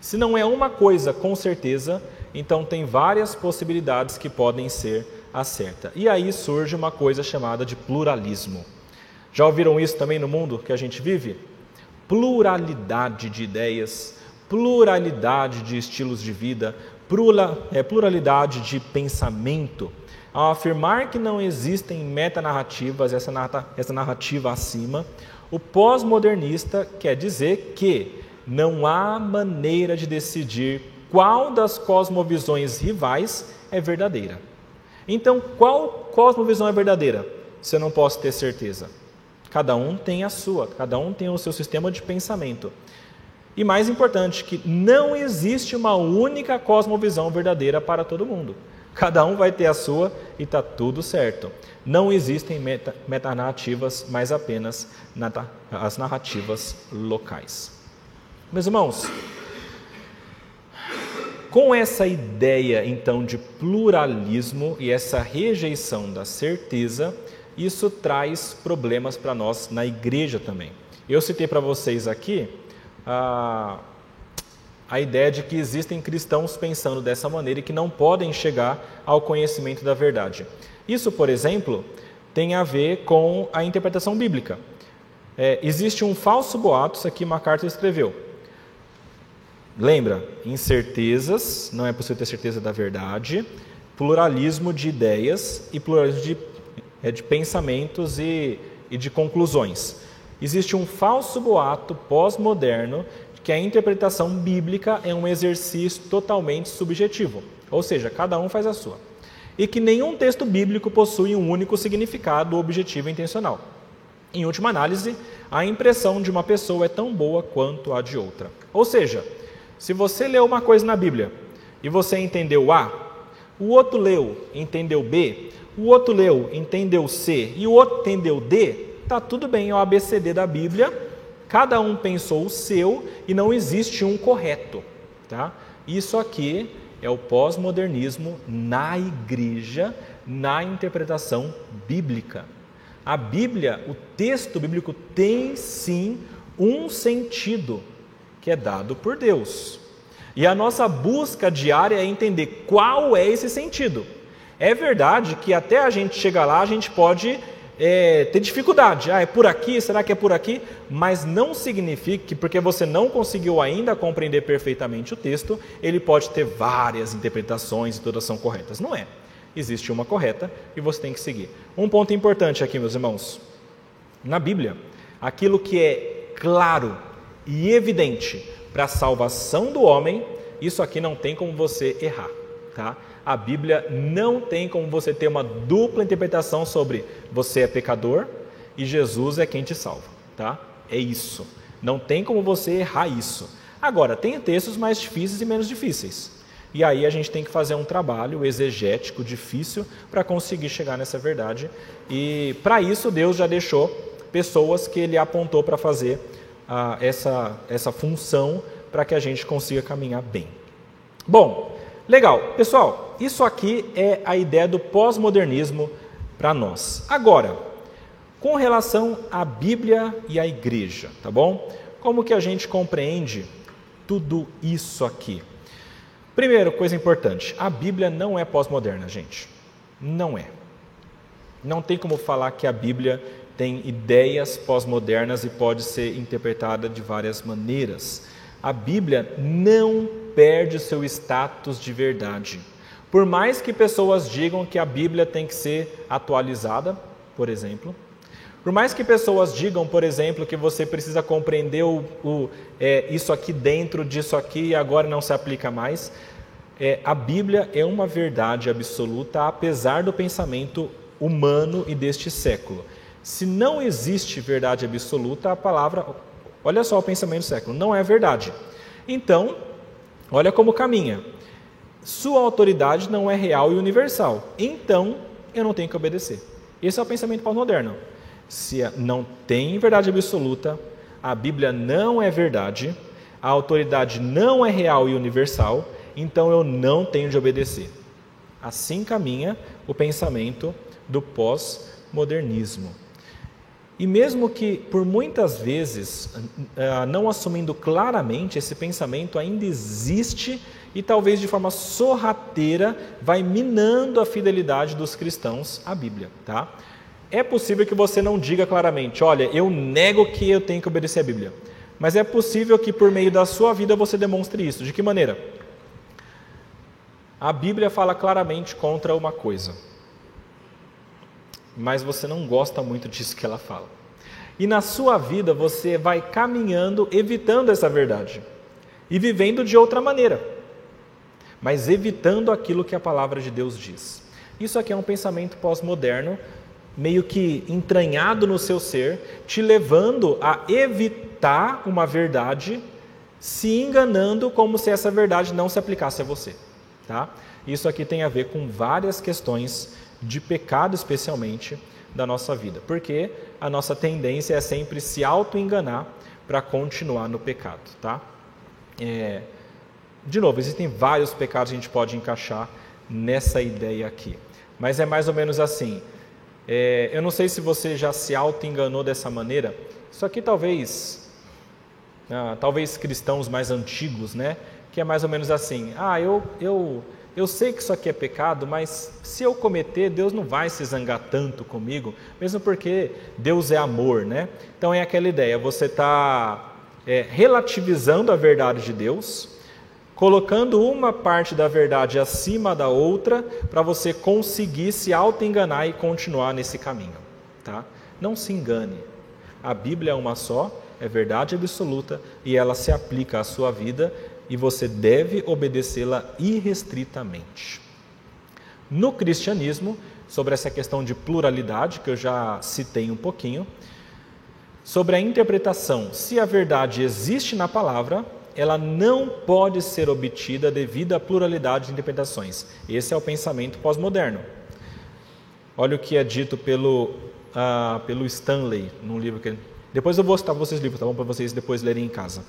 Se não é uma coisa com certeza, então tem várias possibilidades que podem ser acerta. E aí surge uma coisa chamada de pluralismo. Já ouviram isso também no mundo que a gente vive? Pluralidade de ideias, pluralidade de estilos de vida, pluralidade de pensamento. Ao afirmar que não existem metanarrativas, essa essa narrativa acima, o pós-modernista quer dizer que não há maneira de decidir qual das cosmovisões rivais é verdadeira. Então, qual cosmovisão é verdadeira? Eu não posso ter certeza. Cada um tem a sua, cada um tem o seu sistema de pensamento. E mais importante, que não existe uma única cosmovisão verdadeira para todo mundo. Cada um vai ter a sua e está tudo certo. Não existem meta, metanarrativas, mas apenas as narrativas locais. Meus irmãos, com essa ideia então de pluralismo e essa rejeição da certeza, isso traz problemas para nós na igreja também. Eu citei para vocês aqui a, a ideia de que existem cristãos pensando dessa maneira e que não podem chegar ao conhecimento da verdade. Isso, por exemplo, tem a ver com a interpretação bíblica. É, existe um falso boato, isso aqui MacArthur escreveu. Lembra, incertezas, não é possível ter certeza da verdade, pluralismo de ideias e pluralismo de, é, de pensamentos e, e de conclusões. Existe um falso boato pós-moderno que a interpretação bíblica é um exercício totalmente subjetivo, ou seja, cada um faz a sua. E que nenhum texto bíblico possui um único significado objetivo e intencional. Em última análise, a impressão de uma pessoa é tão boa quanto a de outra. Ou seja, se você leu uma coisa na Bíblia e você entendeu A, o outro leu, entendeu B, o outro leu, entendeu C e o outro entendeu D, tá tudo bem, é o ABCD da Bíblia, cada um pensou o seu e não existe um correto. Tá? Isso aqui é o pós-modernismo na igreja, na interpretação bíblica. A Bíblia, o texto bíblico tem sim um sentido que é dado por Deus. E a nossa busca diária é entender qual é esse sentido. É verdade que até a gente chegar lá, a gente pode é, ter dificuldade. Ah, é por aqui? Será que é por aqui? Mas não significa que porque você não conseguiu ainda compreender perfeitamente o texto, ele pode ter várias interpretações e todas são corretas. Não é. Existe uma correta e você tem que seguir. Um ponto importante aqui, meus irmãos. Na Bíblia, aquilo que é claro e evidente para a salvação do homem, isso aqui não tem como você errar, tá? A Bíblia não tem como você ter uma dupla interpretação sobre você é pecador e Jesus é quem te salva, tá? É isso. Não tem como você errar isso. Agora, tem textos mais difíceis e menos difíceis. E aí a gente tem que fazer um trabalho exegético difícil para conseguir chegar nessa verdade. E para isso Deus já deixou pessoas que ele apontou para fazer ah, essa, essa função para que a gente consiga caminhar bem. Bom, Legal, pessoal, isso aqui é a ideia do pós-modernismo para nós. Agora, com relação à Bíblia e à igreja, tá bom? Como que a gente compreende tudo isso aqui? Primeiro, coisa importante, a Bíblia não é pós-moderna, gente. Não é. Não tem como falar que a Bíblia tem ideias pós-modernas e pode ser interpretada de várias maneiras. A Bíblia não perde seu status de verdade. Por mais que pessoas digam que a Bíblia tem que ser atualizada, por exemplo, por mais que pessoas digam, por exemplo, que você precisa compreender o, o é, isso aqui dentro disso aqui e agora não se aplica mais, é, a Bíblia é uma verdade absoluta, apesar do pensamento humano e deste século. Se não existe verdade absoluta, a palavra, olha só o pensamento do século, não é verdade. Então, Olha como caminha. Sua autoridade não é real e universal, então eu não tenho que obedecer. Esse é o pensamento pós-moderno. Se não tem verdade absoluta, a Bíblia não é verdade, a autoridade não é real e universal, então eu não tenho de obedecer. Assim caminha o pensamento do pós-modernismo. E mesmo que por muitas vezes, ah, não assumindo claramente, esse pensamento ainda existe e talvez de forma sorrateira vai minando a fidelidade dos cristãos à Bíblia, tá? É possível que você não diga claramente, olha, eu nego que eu tenho que obedecer a Bíblia. Mas é possível que por meio da sua vida você demonstre isso. De que maneira? A Bíblia fala claramente contra uma coisa mas você não gosta muito disso que ela fala. E na sua vida você vai caminhando evitando essa verdade e vivendo de outra maneira, mas evitando aquilo que a palavra de Deus diz. Isso aqui é um pensamento pós-moderno, meio que entranhado no seu ser, te levando a evitar uma verdade, se enganando como se essa verdade não se aplicasse a você. Tá? Isso aqui tem a ver com várias questões de pecado, especialmente, da nossa vida. Porque a nossa tendência é sempre se auto-enganar para continuar no pecado, tá? É, de novo, existem vários pecados que a gente pode encaixar nessa ideia aqui. Mas é mais ou menos assim. É, eu não sei se você já se auto-enganou dessa maneira. Isso aqui talvez, ah, talvez cristãos mais antigos, né? Que é mais ou menos assim. Ah, eu, eu eu sei que isso aqui é pecado, mas se eu cometer, Deus não vai se zangar tanto comigo, mesmo porque Deus é amor, né? Então é aquela ideia, você está é, relativizando a verdade de Deus, colocando uma parte da verdade acima da outra, para você conseguir se auto-enganar e continuar nesse caminho, tá? Não se engane, a Bíblia é uma só, é verdade absoluta e ela se aplica à sua vida e você deve obedecê-la irrestritamente. No cristianismo, sobre essa questão de pluralidade, que eu já citei um pouquinho, sobre a interpretação, se a verdade existe na palavra, ela não pode ser obtida devido à pluralidade de interpretações. Esse é o pensamento pós-moderno. Olha o que é dito pelo, uh, pelo Stanley, num livro que. Depois eu vou citar vocês livros, tá bom? Para vocês depois lerem em casa.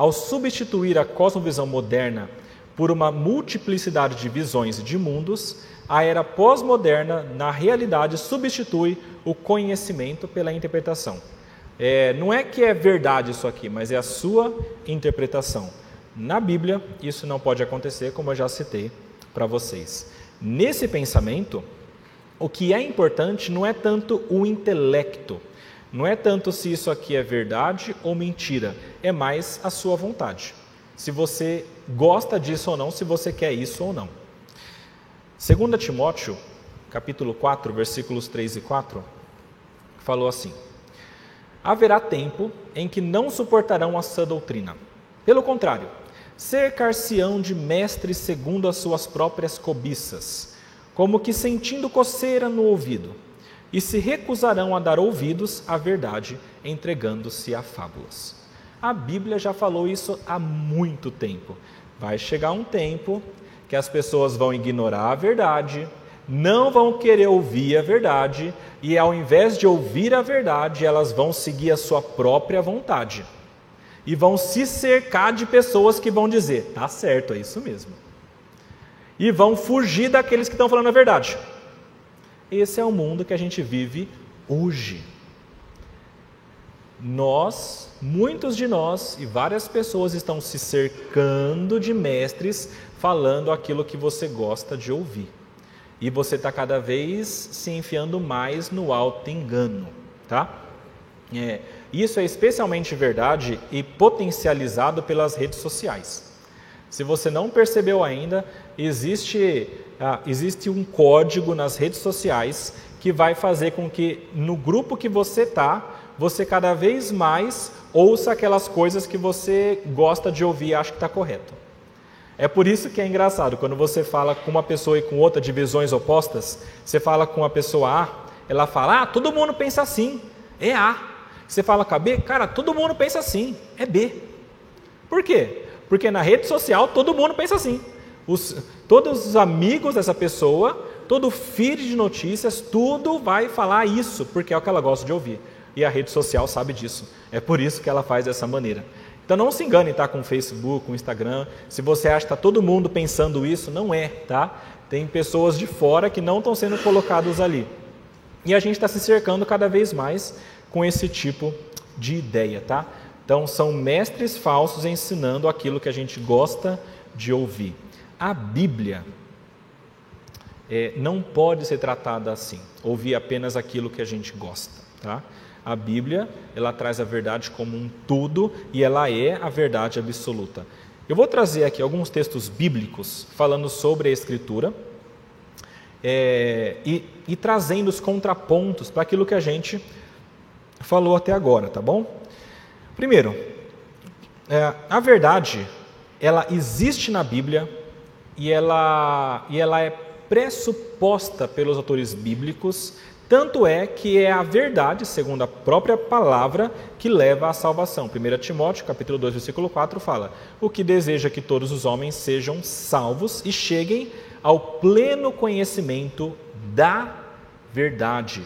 Ao substituir a cosmovisão moderna por uma multiplicidade de visões de mundos, a era pós-moderna, na realidade, substitui o conhecimento pela interpretação. É, não é que é verdade isso aqui, mas é a sua interpretação. Na Bíblia, isso não pode acontecer, como eu já citei para vocês. Nesse pensamento, o que é importante não é tanto o intelecto, não é tanto se isso aqui é verdade ou mentira, é mais a sua vontade. Se você gosta disso ou não, se você quer isso ou não. 2 Timóteo, capítulo 4, versículos 3 e 4, falou assim: Haverá tempo em que não suportarão a sã doutrina. Pelo contrário, cercar-se-ão de mestres segundo as suas próprias cobiças, como que sentindo coceira no ouvido e se recusarão a dar ouvidos à verdade, entregando-se a fábulas. A Bíblia já falou isso há muito tempo. Vai chegar um tempo que as pessoas vão ignorar a verdade, não vão querer ouvir a verdade, e ao invés de ouvir a verdade, elas vão seguir a sua própria vontade. E vão se cercar de pessoas que vão dizer: tá certo, é isso mesmo. E vão fugir daqueles que estão falando a verdade. Esse é o mundo que a gente vive hoje. Nós, muitos de nós e várias pessoas estão se cercando de mestres falando aquilo que você gosta de ouvir. E você está cada vez se enfiando mais no alto engano, tá? É, isso é especialmente verdade e potencializado pelas redes sociais. Se você não percebeu ainda, existe ah, existe um código nas redes sociais que vai fazer com que no grupo que você está, você cada vez mais ouça aquelas coisas que você gosta de ouvir e acha que está correto. É por isso que é engraçado, quando você fala com uma pessoa e com outra de visões opostas, você fala com a pessoa A, ela fala, ah, todo mundo pensa assim, é A. Você fala com a B, cara, todo mundo pensa assim, é B. Por quê? Porque na rede social todo mundo pensa assim. Os, todos os amigos dessa pessoa, todo feed de notícias, tudo vai falar isso, porque é o que ela gosta de ouvir. E a rede social sabe disso. É por isso que ela faz dessa maneira. Então não se engane, tá? Com o Facebook, com o Instagram. Se você acha que está todo mundo pensando isso, não é, tá? Tem pessoas de fora que não estão sendo colocadas ali. E a gente está se cercando cada vez mais com esse tipo de ideia, tá? Então, são mestres falsos ensinando aquilo que a gente gosta de ouvir. A Bíblia é, não pode ser tratada assim, ouvir apenas aquilo que a gente gosta, tá? A Bíblia, ela traz a verdade como um tudo e ela é a verdade absoluta. Eu vou trazer aqui alguns textos bíblicos falando sobre a Escritura é, e, e trazendo os contrapontos para aquilo que a gente falou até agora, tá bom? Primeiro, é, a verdade, ela existe na Bíblia e ela, e ela é pressuposta pelos autores bíblicos, tanto é que é a verdade, segundo a própria palavra, que leva à salvação. 1 Timóteo, capítulo 2, versículo 4 fala: "O que deseja que todos os homens sejam salvos e cheguem ao pleno conhecimento da verdade."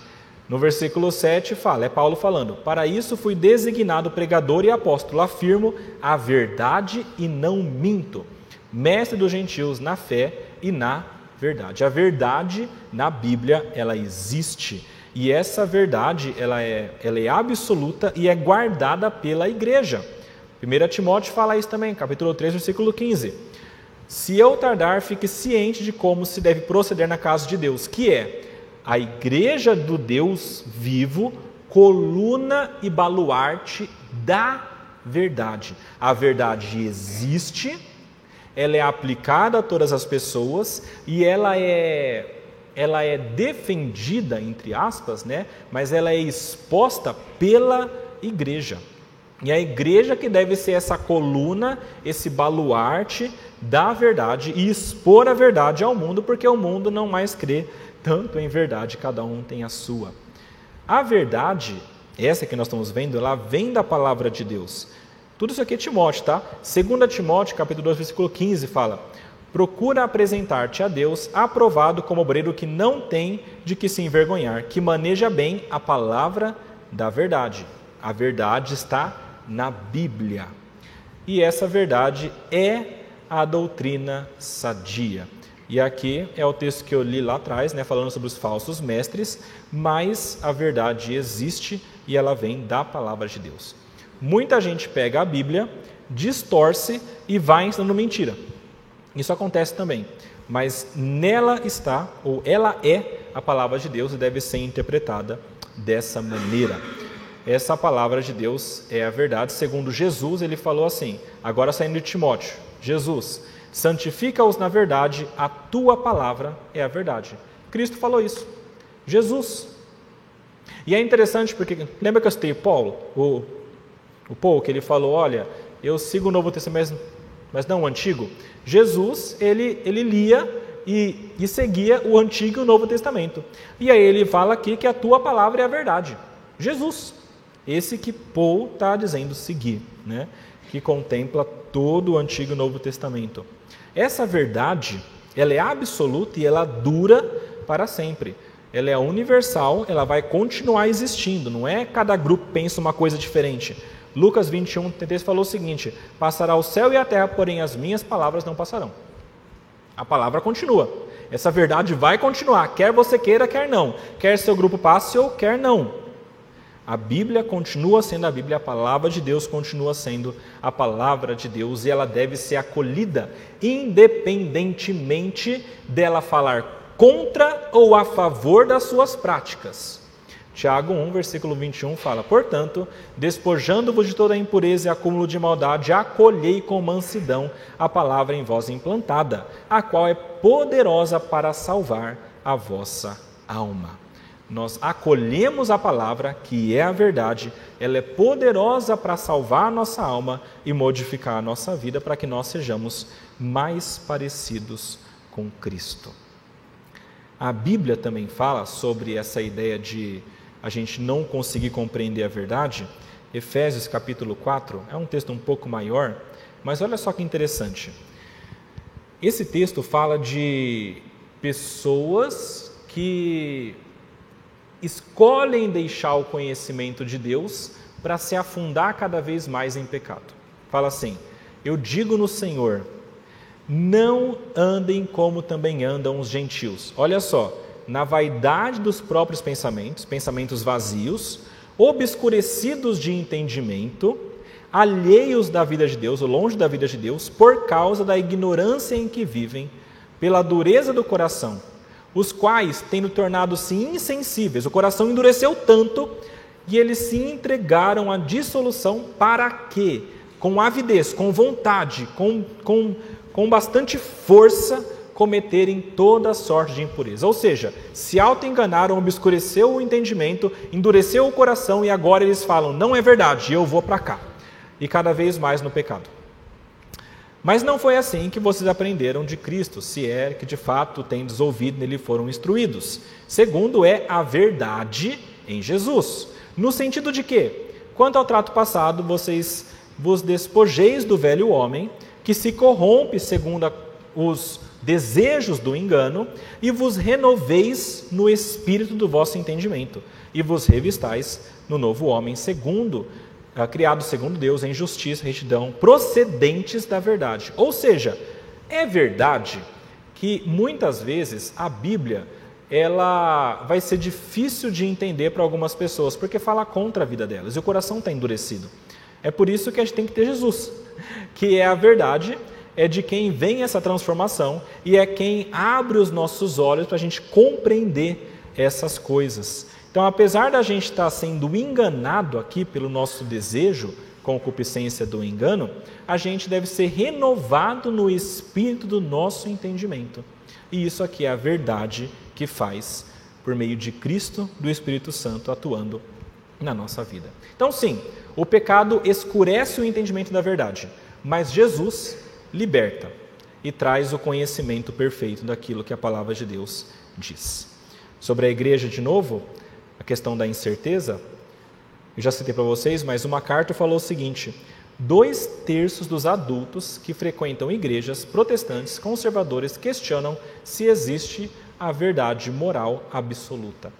No versículo 7 fala, é Paulo falando: "Para isso fui designado pregador e apóstolo, afirmo a verdade e não minto, mestre dos gentios na fé e na verdade. A verdade na Bíblia, ela existe. E essa verdade, ela é, ela é absoluta e é guardada pela igreja. 1 Timóteo fala isso também, capítulo 3, versículo 15. Se eu tardar, fique ciente de como se deve proceder na casa de Deus, que é a igreja do Deus vivo, coluna e baluarte da verdade. A verdade existe, ela é aplicada a todas as pessoas e ela é ela é defendida entre aspas, né? Mas ela é exposta pela igreja. E a igreja que deve ser essa coluna, esse baluarte da verdade e expor a verdade ao mundo, porque o mundo não mais crê tanto em verdade, cada um tem a sua. A verdade, essa que nós estamos vendo, ela vem da palavra de Deus. Tudo isso aqui é Timóteo, tá? 2 Timóteo, capítulo 2, versículo 15, fala: Procura apresentar-te a Deus aprovado como obreiro que não tem de que se envergonhar, que maneja bem a palavra da verdade. A verdade está na Bíblia. E essa verdade é a doutrina sadia. E aqui é o texto que eu li lá atrás, né, falando sobre os falsos mestres, mas a verdade existe e ela vem da palavra de Deus. Muita gente pega a Bíblia, distorce e vai ensinando mentira. Isso acontece também. Mas nela está, ou ela é a palavra de Deus e deve ser interpretada dessa maneira. Essa palavra de Deus é a verdade, segundo Jesus, ele falou assim, agora saindo de Timóteo: Jesus, santifica-os na verdade, a tua palavra é a verdade. Cristo falou isso. Jesus. E é interessante porque, lembra que eu citei Paulo, o o Paul, que ele falou, olha, eu sigo o Novo Testamento, mas não o Antigo. Jesus, ele, ele lia e, e seguia o Antigo e o Novo Testamento. E aí ele fala aqui que a tua palavra é a verdade. Jesus, esse que Paul está dizendo seguir, né? que contempla todo o Antigo e Novo Testamento. Essa verdade, ela é absoluta e ela dura para sempre. Ela é universal, ela vai continuar existindo, não é cada grupo pensa uma coisa diferente. Lucas 21, 33 falou o seguinte: Passará o céu e a terra, porém as minhas palavras não passarão. A palavra continua. Essa verdade vai continuar, quer você queira, quer não. Quer seu grupo passe ou quer não. A Bíblia continua sendo a Bíblia, a palavra de Deus continua sendo a palavra de Deus e ela deve ser acolhida independentemente dela falar contra ou a favor das suas práticas. Tiago 1, versículo 21 fala: Portanto, despojando-vos de toda impureza e acúmulo de maldade, acolhei com mansidão a palavra em vós implantada, a qual é poderosa para salvar a vossa alma. Nós acolhemos a palavra, que é a verdade, ela é poderosa para salvar a nossa alma e modificar a nossa vida para que nós sejamos mais parecidos com Cristo. A Bíblia também fala sobre essa ideia de a gente não conseguir compreender a verdade, Efésios capítulo 4 é um texto um pouco maior, mas olha só que interessante. Esse texto fala de pessoas que escolhem deixar o conhecimento de Deus para se afundar cada vez mais em pecado. Fala assim: Eu digo no Senhor, não andem como também andam os gentios. Olha só, na vaidade dos próprios pensamentos, pensamentos vazios, obscurecidos de entendimento, alheios da vida de Deus, ou longe da vida de Deus, por causa da ignorância em que vivem, pela dureza do coração, os quais, tendo tornado-se insensíveis, o coração endureceu tanto e eles se entregaram à dissolução para que, com avidez, com vontade, com, com, com bastante força, cometerem toda sorte de impureza. Ou seja, se auto-enganaram, obscureceu o entendimento, endureceu o coração e agora eles falam: não é verdade, eu vou para cá. E cada vez mais no pecado. Mas não foi assim que vocês aprenderam de Cristo, se é que de fato tendes ouvido nele foram instruídos. Segundo é a verdade em Jesus. No sentido de que, quanto ao trato passado, vocês vos despojeis do velho homem, que se corrompe segundo os desejos do engano, e vos renoveis no espírito do vosso entendimento, e vos revistais no novo homem, segundo, ah, criado segundo Deus, em justiça, retidão, procedentes da verdade. Ou seja, é verdade que muitas vezes a Bíblia ela vai ser difícil de entender para algumas pessoas, porque fala contra a vida delas, e o coração está endurecido. É por isso que a gente tem que ter Jesus, que é a verdade, é de quem vem essa transformação e é quem abre os nossos olhos para a gente compreender essas coisas. Então, apesar da gente estar sendo enganado aqui pelo nosso desejo, concupiscência do engano, a gente deve ser renovado no espírito do nosso entendimento. E isso aqui é a verdade que faz por meio de Cristo, do Espírito Santo atuando na nossa vida. Então, sim, o pecado escurece o entendimento da verdade, mas Jesus liberta e traz o conhecimento perfeito daquilo que a palavra de Deus diz. Sobre a igreja, de novo, a questão da incerteza, eu já citei para vocês, mas uma carta falou o seguinte: dois terços dos adultos que frequentam igrejas protestantes conservadoras questionam se existe a verdade moral absoluta.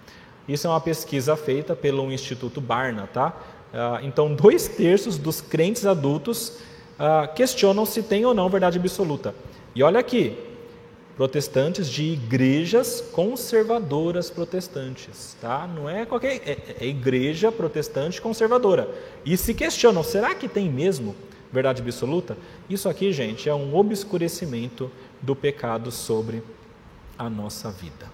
Isso é uma pesquisa feita pelo Instituto Barna, tá? Ah, então, dois terços dos crentes adultos ah, questionam se tem ou não verdade absoluta. E olha aqui, protestantes de igrejas conservadoras protestantes, tá? Não é qualquer é, é igreja protestante conservadora. E se questionam, será que tem mesmo verdade absoluta? Isso aqui, gente, é um obscurecimento do pecado sobre a nossa vida.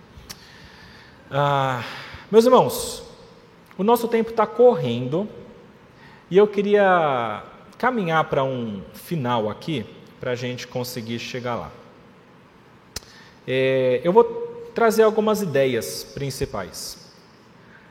Ah, meus irmãos, o nosso tempo está correndo e eu queria caminhar para um final aqui para a gente conseguir chegar lá. É, eu vou trazer algumas ideias principais.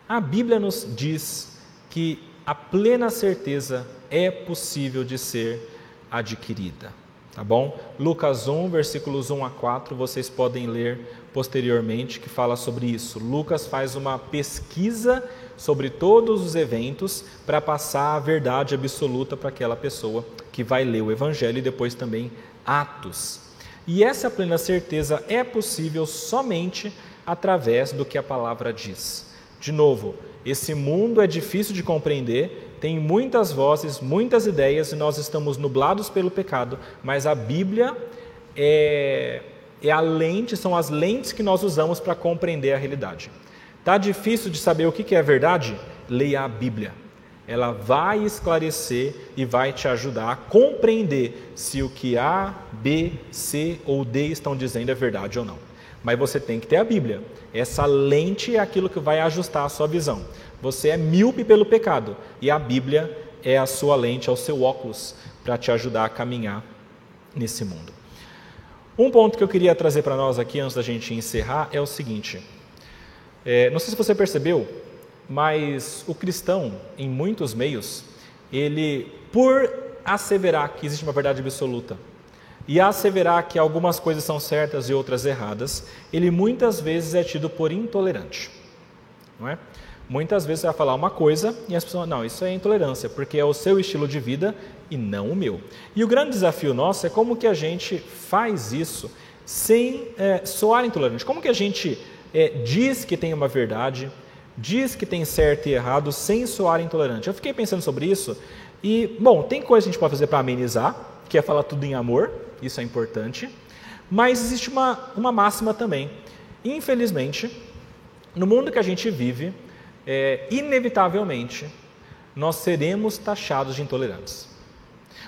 A Bíblia nos diz que a plena certeza é possível de ser adquirida. Tá bom? Lucas 1, versículos 1 a 4, vocês podem ler posteriormente que fala sobre isso. Lucas faz uma pesquisa sobre todos os eventos para passar a verdade absoluta para aquela pessoa que vai ler o Evangelho e depois também Atos. E essa plena certeza é possível somente através do que a palavra diz. De novo, esse mundo é difícil de compreender, tem muitas vozes, muitas ideias e nós estamos nublados pelo pecado, mas a Bíblia é, é a lente, são as lentes que nós usamos para compreender a realidade. Tá difícil de saber o que é verdade? Leia a Bíblia ela vai esclarecer e vai te ajudar a compreender se o que A, B, C ou D estão dizendo é verdade ou não. Mas você tem que ter a Bíblia. Essa lente é aquilo que vai ajustar a sua visão. Você é míope pelo pecado e a Bíblia é a sua lente, é o seu óculos para te ajudar a caminhar nesse mundo. Um ponto que eu queria trazer para nós aqui antes da gente encerrar é o seguinte: é, não sei se você percebeu, mas o cristão, em muitos meios, ele, por asseverar que existe uma verdade absoluta e asseverar que algumas coisas são certas e outras erradas, ele muitas vezes é tido por intolerante. Não é? Muitas vezes você vai falar uma coisa e as pessoas, não, isso é intolerância, porque é o seu estilo de vida e não o meu. E o grande desafio nosso é como que a gente faz isso sem é, soar intolerante. Como que a gente é, diz que tem uma verdade, diz que tem certo e errado sem soar intolerante. Eu fiquei pensando sobre isso e, bom, tem coisa que a gente pode fazer para amenizar, que é falar tudo em amor, isso é importante, mas existe uma, uma máxima também. Infelizmente, no mundo que a gente vive, é, inevitavelmente, nós seremos taxados de intolerantes.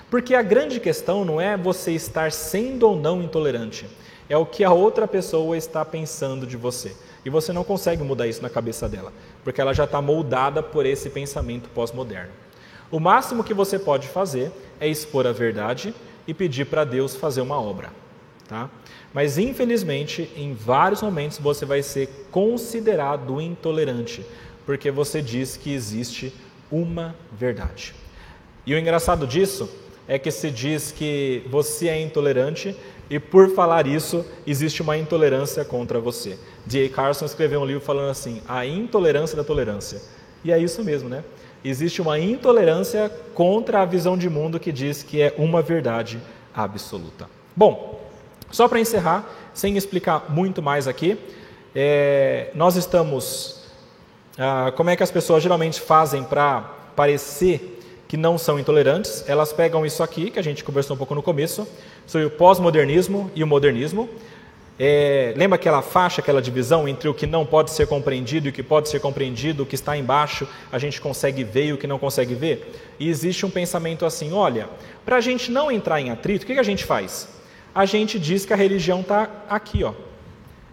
Porque a grande questão não é você estar sendo ou não intolerante, é o que a outra pessoa está pensando de você. E você não consegue mudar isso na cabeça dela, porque ela já está moldada por esse pensamento pós-moderno. O máximo que você pode fazer é expor a verdade e pedir para Deus fazer uma obra. Tá? Mas infelizmente, em vários momentos você vai ser considerado intolerante, porque você diz que existe uma verdade. E o engraçado disso é que se diz que você é intolerante e por falar isso existe uma intolerância contra você. D.A. Carson escreveu um livro falando assim: a intolerância da tolerância. E é isso mesmo, né? Existe uma intolerância contra a visão de mundo que diz que é uma verdade absoluta. Bom, só para encerrar, sem explicar muito mais aqui, é, nós estamos. Ah, como é que as pessoas geralmente fazem para parecer que não são intolerantes? Elas pegam isso aqui, que a gente conversou um pouco no começo, sobre o pós-modernismo e o modernismo. É, lembra aquela faixa, aquela divisão entre o que não pode ser compreendido e o que pode ser compreendido, o que está embaixo a gente consegue ver e o que não consegue ver? E existe um pensamento assim: olha, para a gente não entrar em atrito, o que, que a gente faz? a gente diz que a religião está aqui, ó,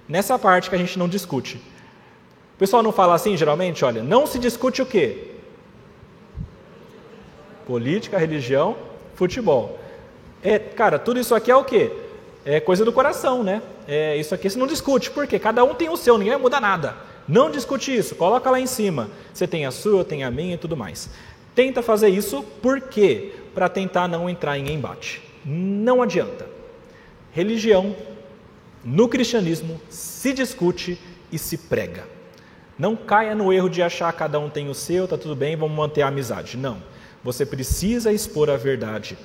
nessa parte que a gente não discute. O pessoal não fala assim, geralmente, olha, não se discute o quê? Política, religião, futebol. É, cara, tudo isso aqui é o quê? É coisa do coração, né? É, isso aqui você não discute, porque cada um tem o seu, ninguém vai mudar nada. Não discute isso, coloca lá em cima. Você tem a sua, eu tenho a minha e tudo mais. Tenta fazer isso, por quê? Para tentar não entrar em embate. Não adianta. Religião, no cristianismo, se discute e se prega. Não caia no erro de achar cada um tem o seu, tá tudo bem, vamos manter a amizade. Não. Você precisa expor a verdade.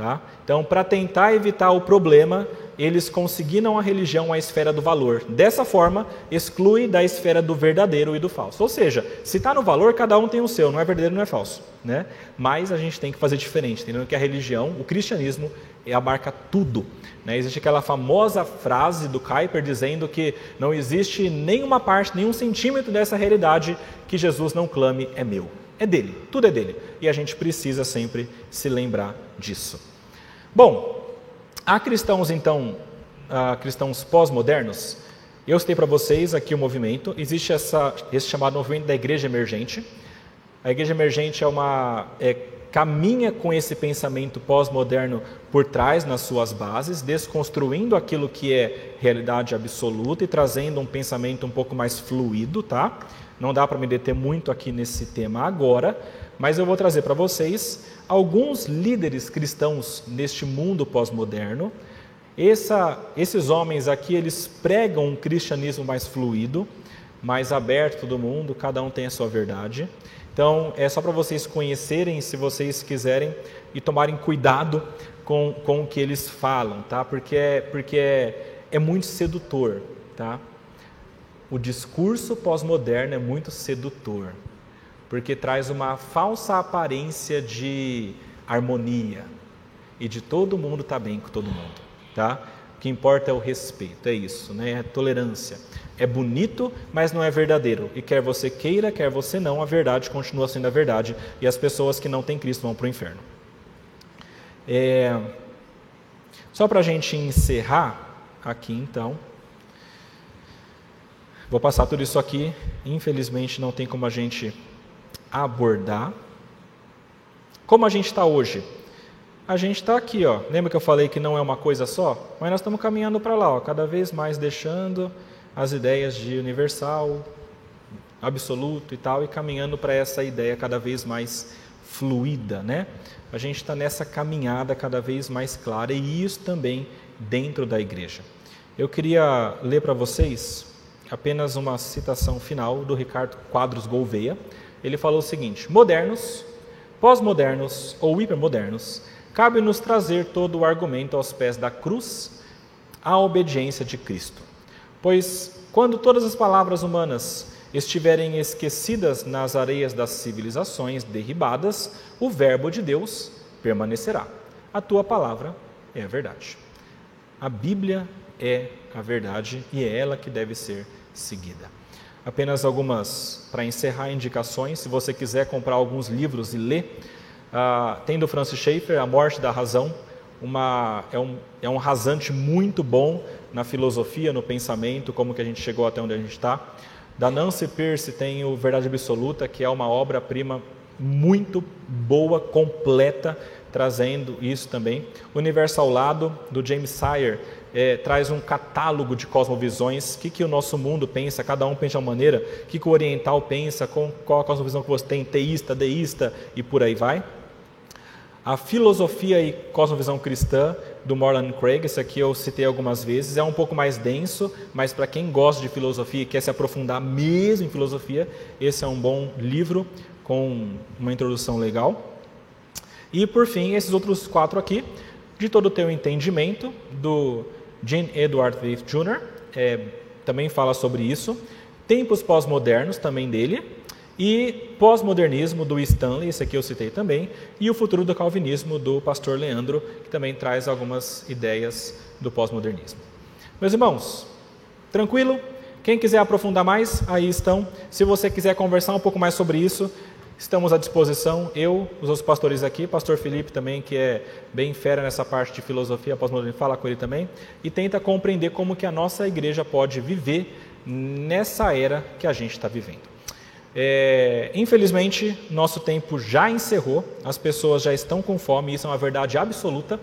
Tá? Então, para tentar evitar o problema, eles conseguiram a religião a esfera do valor. Dessa forma, exclui da esfera do verdadeiro e do falso. Ou seja, se está no valor, cada um tem o seu, não é verdadeiro, não é falso. Né? Mas a gente tem que fazer diferente, entendendo que a religião, o cristianismo, abarca tudo. Né? Existe aquela famosa frase do Kuyper dizendo que não existe nenhuma parte, nenhum centímetro dessa realidade que Jesus não clame é meu. É dele, tudo é dele. E a gente precisa sempre se lembrar disso. Bom, há cristãos então, há cristãos pós-modernos. Eu citei para vocês aqui o movimento. Existe essa, esse chamado movimento da igreja emergente. A igreja emergente é uma é, caminha com esse pensamento pós-moderno por trás nas suas bases, desconstruindo aquilo que é realidade absoluta e trazendo um pensamento um pouco mais fluido, tá? Não dá para me deter muito aqui nesse tema agora, mas eu vou trazer para vocês alguns líderes cristãos neste mundo pós-moderno. esses homens aqui, eles pregam um cristianismo mais fluido, mais aberto do mundo, cada um tem a sua verdade. Então, é só para vocês conhecerem, se vocês quiserem, e tomarem cuidado com, com o que eles falam, tá? Porque, é, porque é, é muito sedutor, tá? O discurso pós-moderno é muito sedutor, porque traz uma falsa aparência de harmonia e de todo mundo tá bem com todo mundo, tá? O que importa é o respeito, é isso, né? É tolerância. É bonito, mas não é verdadeiro. E quer você queira, quer você não, a verdade continua sendo a verdade. E as pessoas que não têm Cristo vão para o inferno. É... Só para a gente encerrar aqui então. Vou passar tudo isso aqui. Infelizmente não tem como a gente abordar. Como a gente está hoje? A gente está aqui, ó. Lembra que eu falei que não é uma coisa só? Mas nós estamos caminhando para lá, ó, cada vez mais deixando as ideias de universal, absoluto e tal, e caminhando para essa ideia cada vez mais fluida, né? A gente está nessa caminhada cada vez mais clara e isso também dentro da igreja. Eu queria ler para vocês apenas uma citação final do Ricardo Quadros Gouveia. Ele falou o seguinte: modernos, pós-modernos ou hipermodernos, cabe-nos trazer todo o argumento aos pés da cruz, à obediência de Cristo. Pois quando todas as palavras humanas estiverem esquecidas nas areias das civilizações derribadas, o Verbo de Deus permanecerá. A tua palavra é a verdade. A Bíblia é a verdade e é ela que deve ser seguida. Apenas algumas, para encerrar, indicações. Se você quiser comprar alguns livros e ler, uh, tem do Francis Schaeffer, A Morte da Razão. Uma, é, um, é um rasante muito bom na filosofia, no pensamento, como que a gente chegou até onde a gente está. Da Nancy Pierce tem o Verdade Absoluta, que é uma obra-prima muito boa, completa, trazendo isso também. Universo ao Lado, do James Sire, é, traz um catálogo de cosmovisões, o que, que o nosso mundo pensa, cada um pensa de uma maneira, o que, que o oriental pensa, com, qual a cosmovisão que você tem, teísta, deísta e por aí vai. A filosofia e cosmovisão cristã do Morland Craig, esse aqui eu citei algumas vezes, é um pouco mais denso, mas para quem gosta de filosofia e quer se aprofundar mesmo em filosofia, esse é um bom livro com uma introdução legal. E por fim, esses outros quatro aqui, de todo o teu entendimento, do Gene Edward Leaf Jr., é, também fala sobre isso. Tempos pós-modernos, também dele. E pós-modernismo do Stanley, esse aqui eu citei também. E o futuro do calvinismo do pastor Leandro, que também traz algumas ideias do pós-modernismo. Meus irmãos, tranquilo? Quem quiser aprofundar mais, aí estão. Se você quiser conversar um pouco mais sobre isso, Estamos à disposição, eu, os outros pastores aqui, pastor Felipe também, que é bem fera nessa parte de filosofia pós-moderna, fala com ele também, e tenta compreender como que a nossa igreja pode viver nessa era que a gente está vivendo. É, infelizmente, nosso tempo já encerrou, as pessoas já estão com fome, isso é uma verdade absoluta.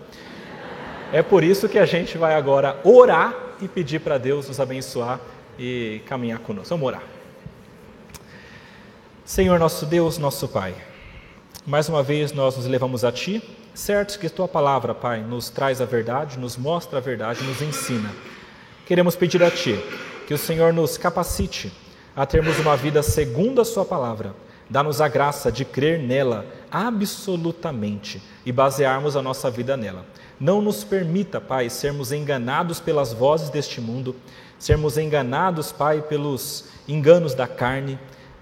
É por isso que a gente vai agora orar e pedir para Deus nos abençoar e caminhar conosco. Vamos orar. Senhor nosso Deus, nosso Pai, mais uma vez nós nos levamos a Ti, certo que Tua palavra, Pai, nos traz a verdade, nos mostra a verdade, nos ensina. Queremos pedir a Ti que o Senhor nos capacite a termos uma vida segundo a Sua palavra. Dá-nos a graça de crer nela absolutamente e basearmos a nossa vida nela. Não nos permita, Pai, sermos enganados pelas vozes deste mundo, sermos enganados, Pai, pelos enganos da carne,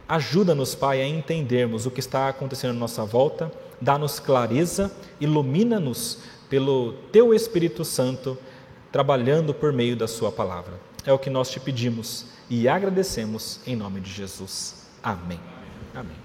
Ajuda-nos, Pai, a entendermos o que está acontecendo à nossa volta, dá-nos clareza, ilumina-nos pelo Teu Espírito Santo, trabalhando por meio da Sua palavra. É o que nós te pedimos e agradecemos em nome de Jesus. Amém. Amém.